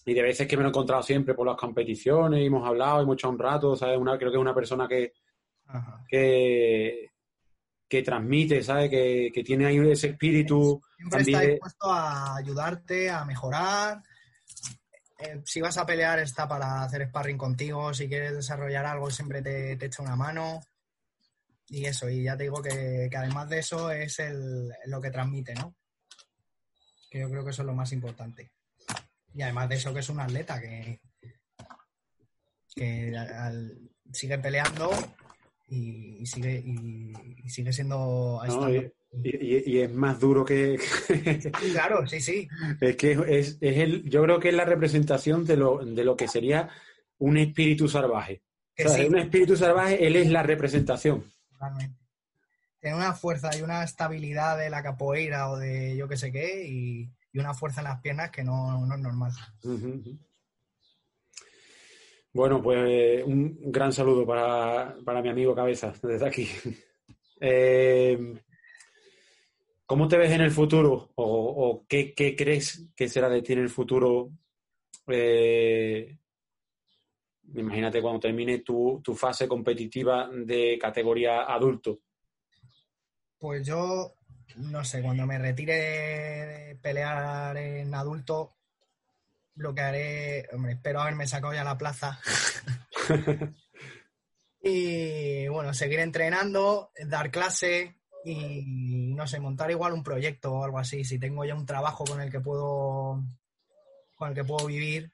y de veces que me lo he encontrado siempre por las competiciones y hemos hablado, hemos echado un rato, ¿sabes? Una, creo que es una persona que, que, que transmite, ¿sabes? Que, que, tiene ahí ese espíritu. Siempre está dispuesto a ayudarte, a mejorar. Eh, si vas a pelear, está para hacer sparring contigo. Si quieres desarrollar algo, siempre te, te echa una mano. Y eso, y ya te digo que, que además de eso es el, lo que transmite, ¿no? Que yo creo que eso es lo más importante. Y además de eso que es un atleta que, sigue peleando y, sigue y, sigue siendo y, es más duro que claro sí sí. es que es, el yo creo que es la representación de lo, de lo que sería un espíritu salvaje. Un espíritu salvaje él es la representación. Tiene una fuerza y una estabilidad de la capoeira o de yo que sé qué y y una fuerza en las piernas que no, es normal. Bueno, pues un gran saludo para, mi amigo Cabeza desde aquí. Eh, ¿Cómo te ves en el futuro? ¿O, qué, crees que será de ti en el futuro? Eh, imagínate cuando termine tu, tu fase competitiva de categoría adulto. Pues yo, no sé, cuando me retire de pelear en adulto, lo que haré, hombre, espero haberme sacado ya la plaza. y bueno, seguir entrenando, dar clase y no sé, montar igual un proyecto o algo así. Si tengo ya un trabajo con el que puedo con el que puedo vivir,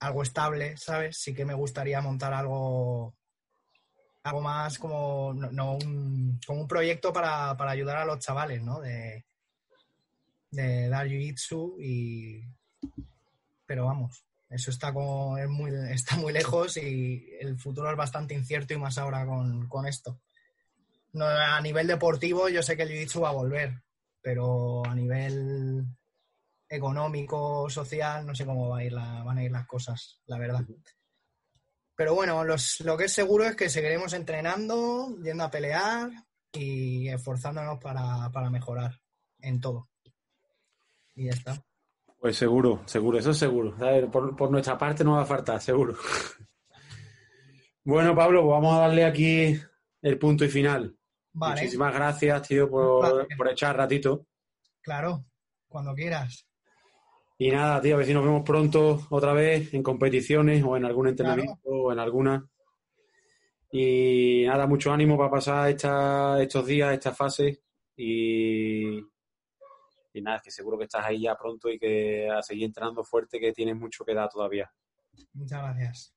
algo estable, ¿sabes? Sí que me gustaría montar algo algo más como no, un, un proyecto para, para, ayudar a los chavales, ¿no? De, de dar jiu-jitsu y pero vamos, eso está como es muy, está muy lejos y el futuro es bastante incierto y más ahora con, con esto. No, a nivel deportivo yo sé que el jiu-jitsu va a volver, pero a nivel económico, social, no sé cómo va a ir la, van a ir las cosas, la verdad. Pero bueno, los, lo que es seguro es que seguiremos entrenando, yendo a pelear y esforzándonos para, para mejorar en todo. Y ya está. Pues seguro, seguro, eso es seguro. Por, por, nuestra parte no va a faltar, seguro. bueno, Pablo, pues vamos a darle aquí el punto y final. Muchísimas gracias, tío, por, por echar ratito. Claro, cuando quieras. Y nada, tío, a ver si nos vemos pronto otra vez en competiciones o en algún entrenamiento o en alguna. Y nada, mucho ánimo para pasar esta, estos días, esta fase. Y, y nada, que seguro que estás ahí ya pronto y que a seguir entrenando fuerte, que tienes mucho que dar todavía. Muchas gracias.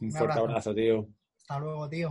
Un, fuerte abrazo, tío. Hasta luego, tío.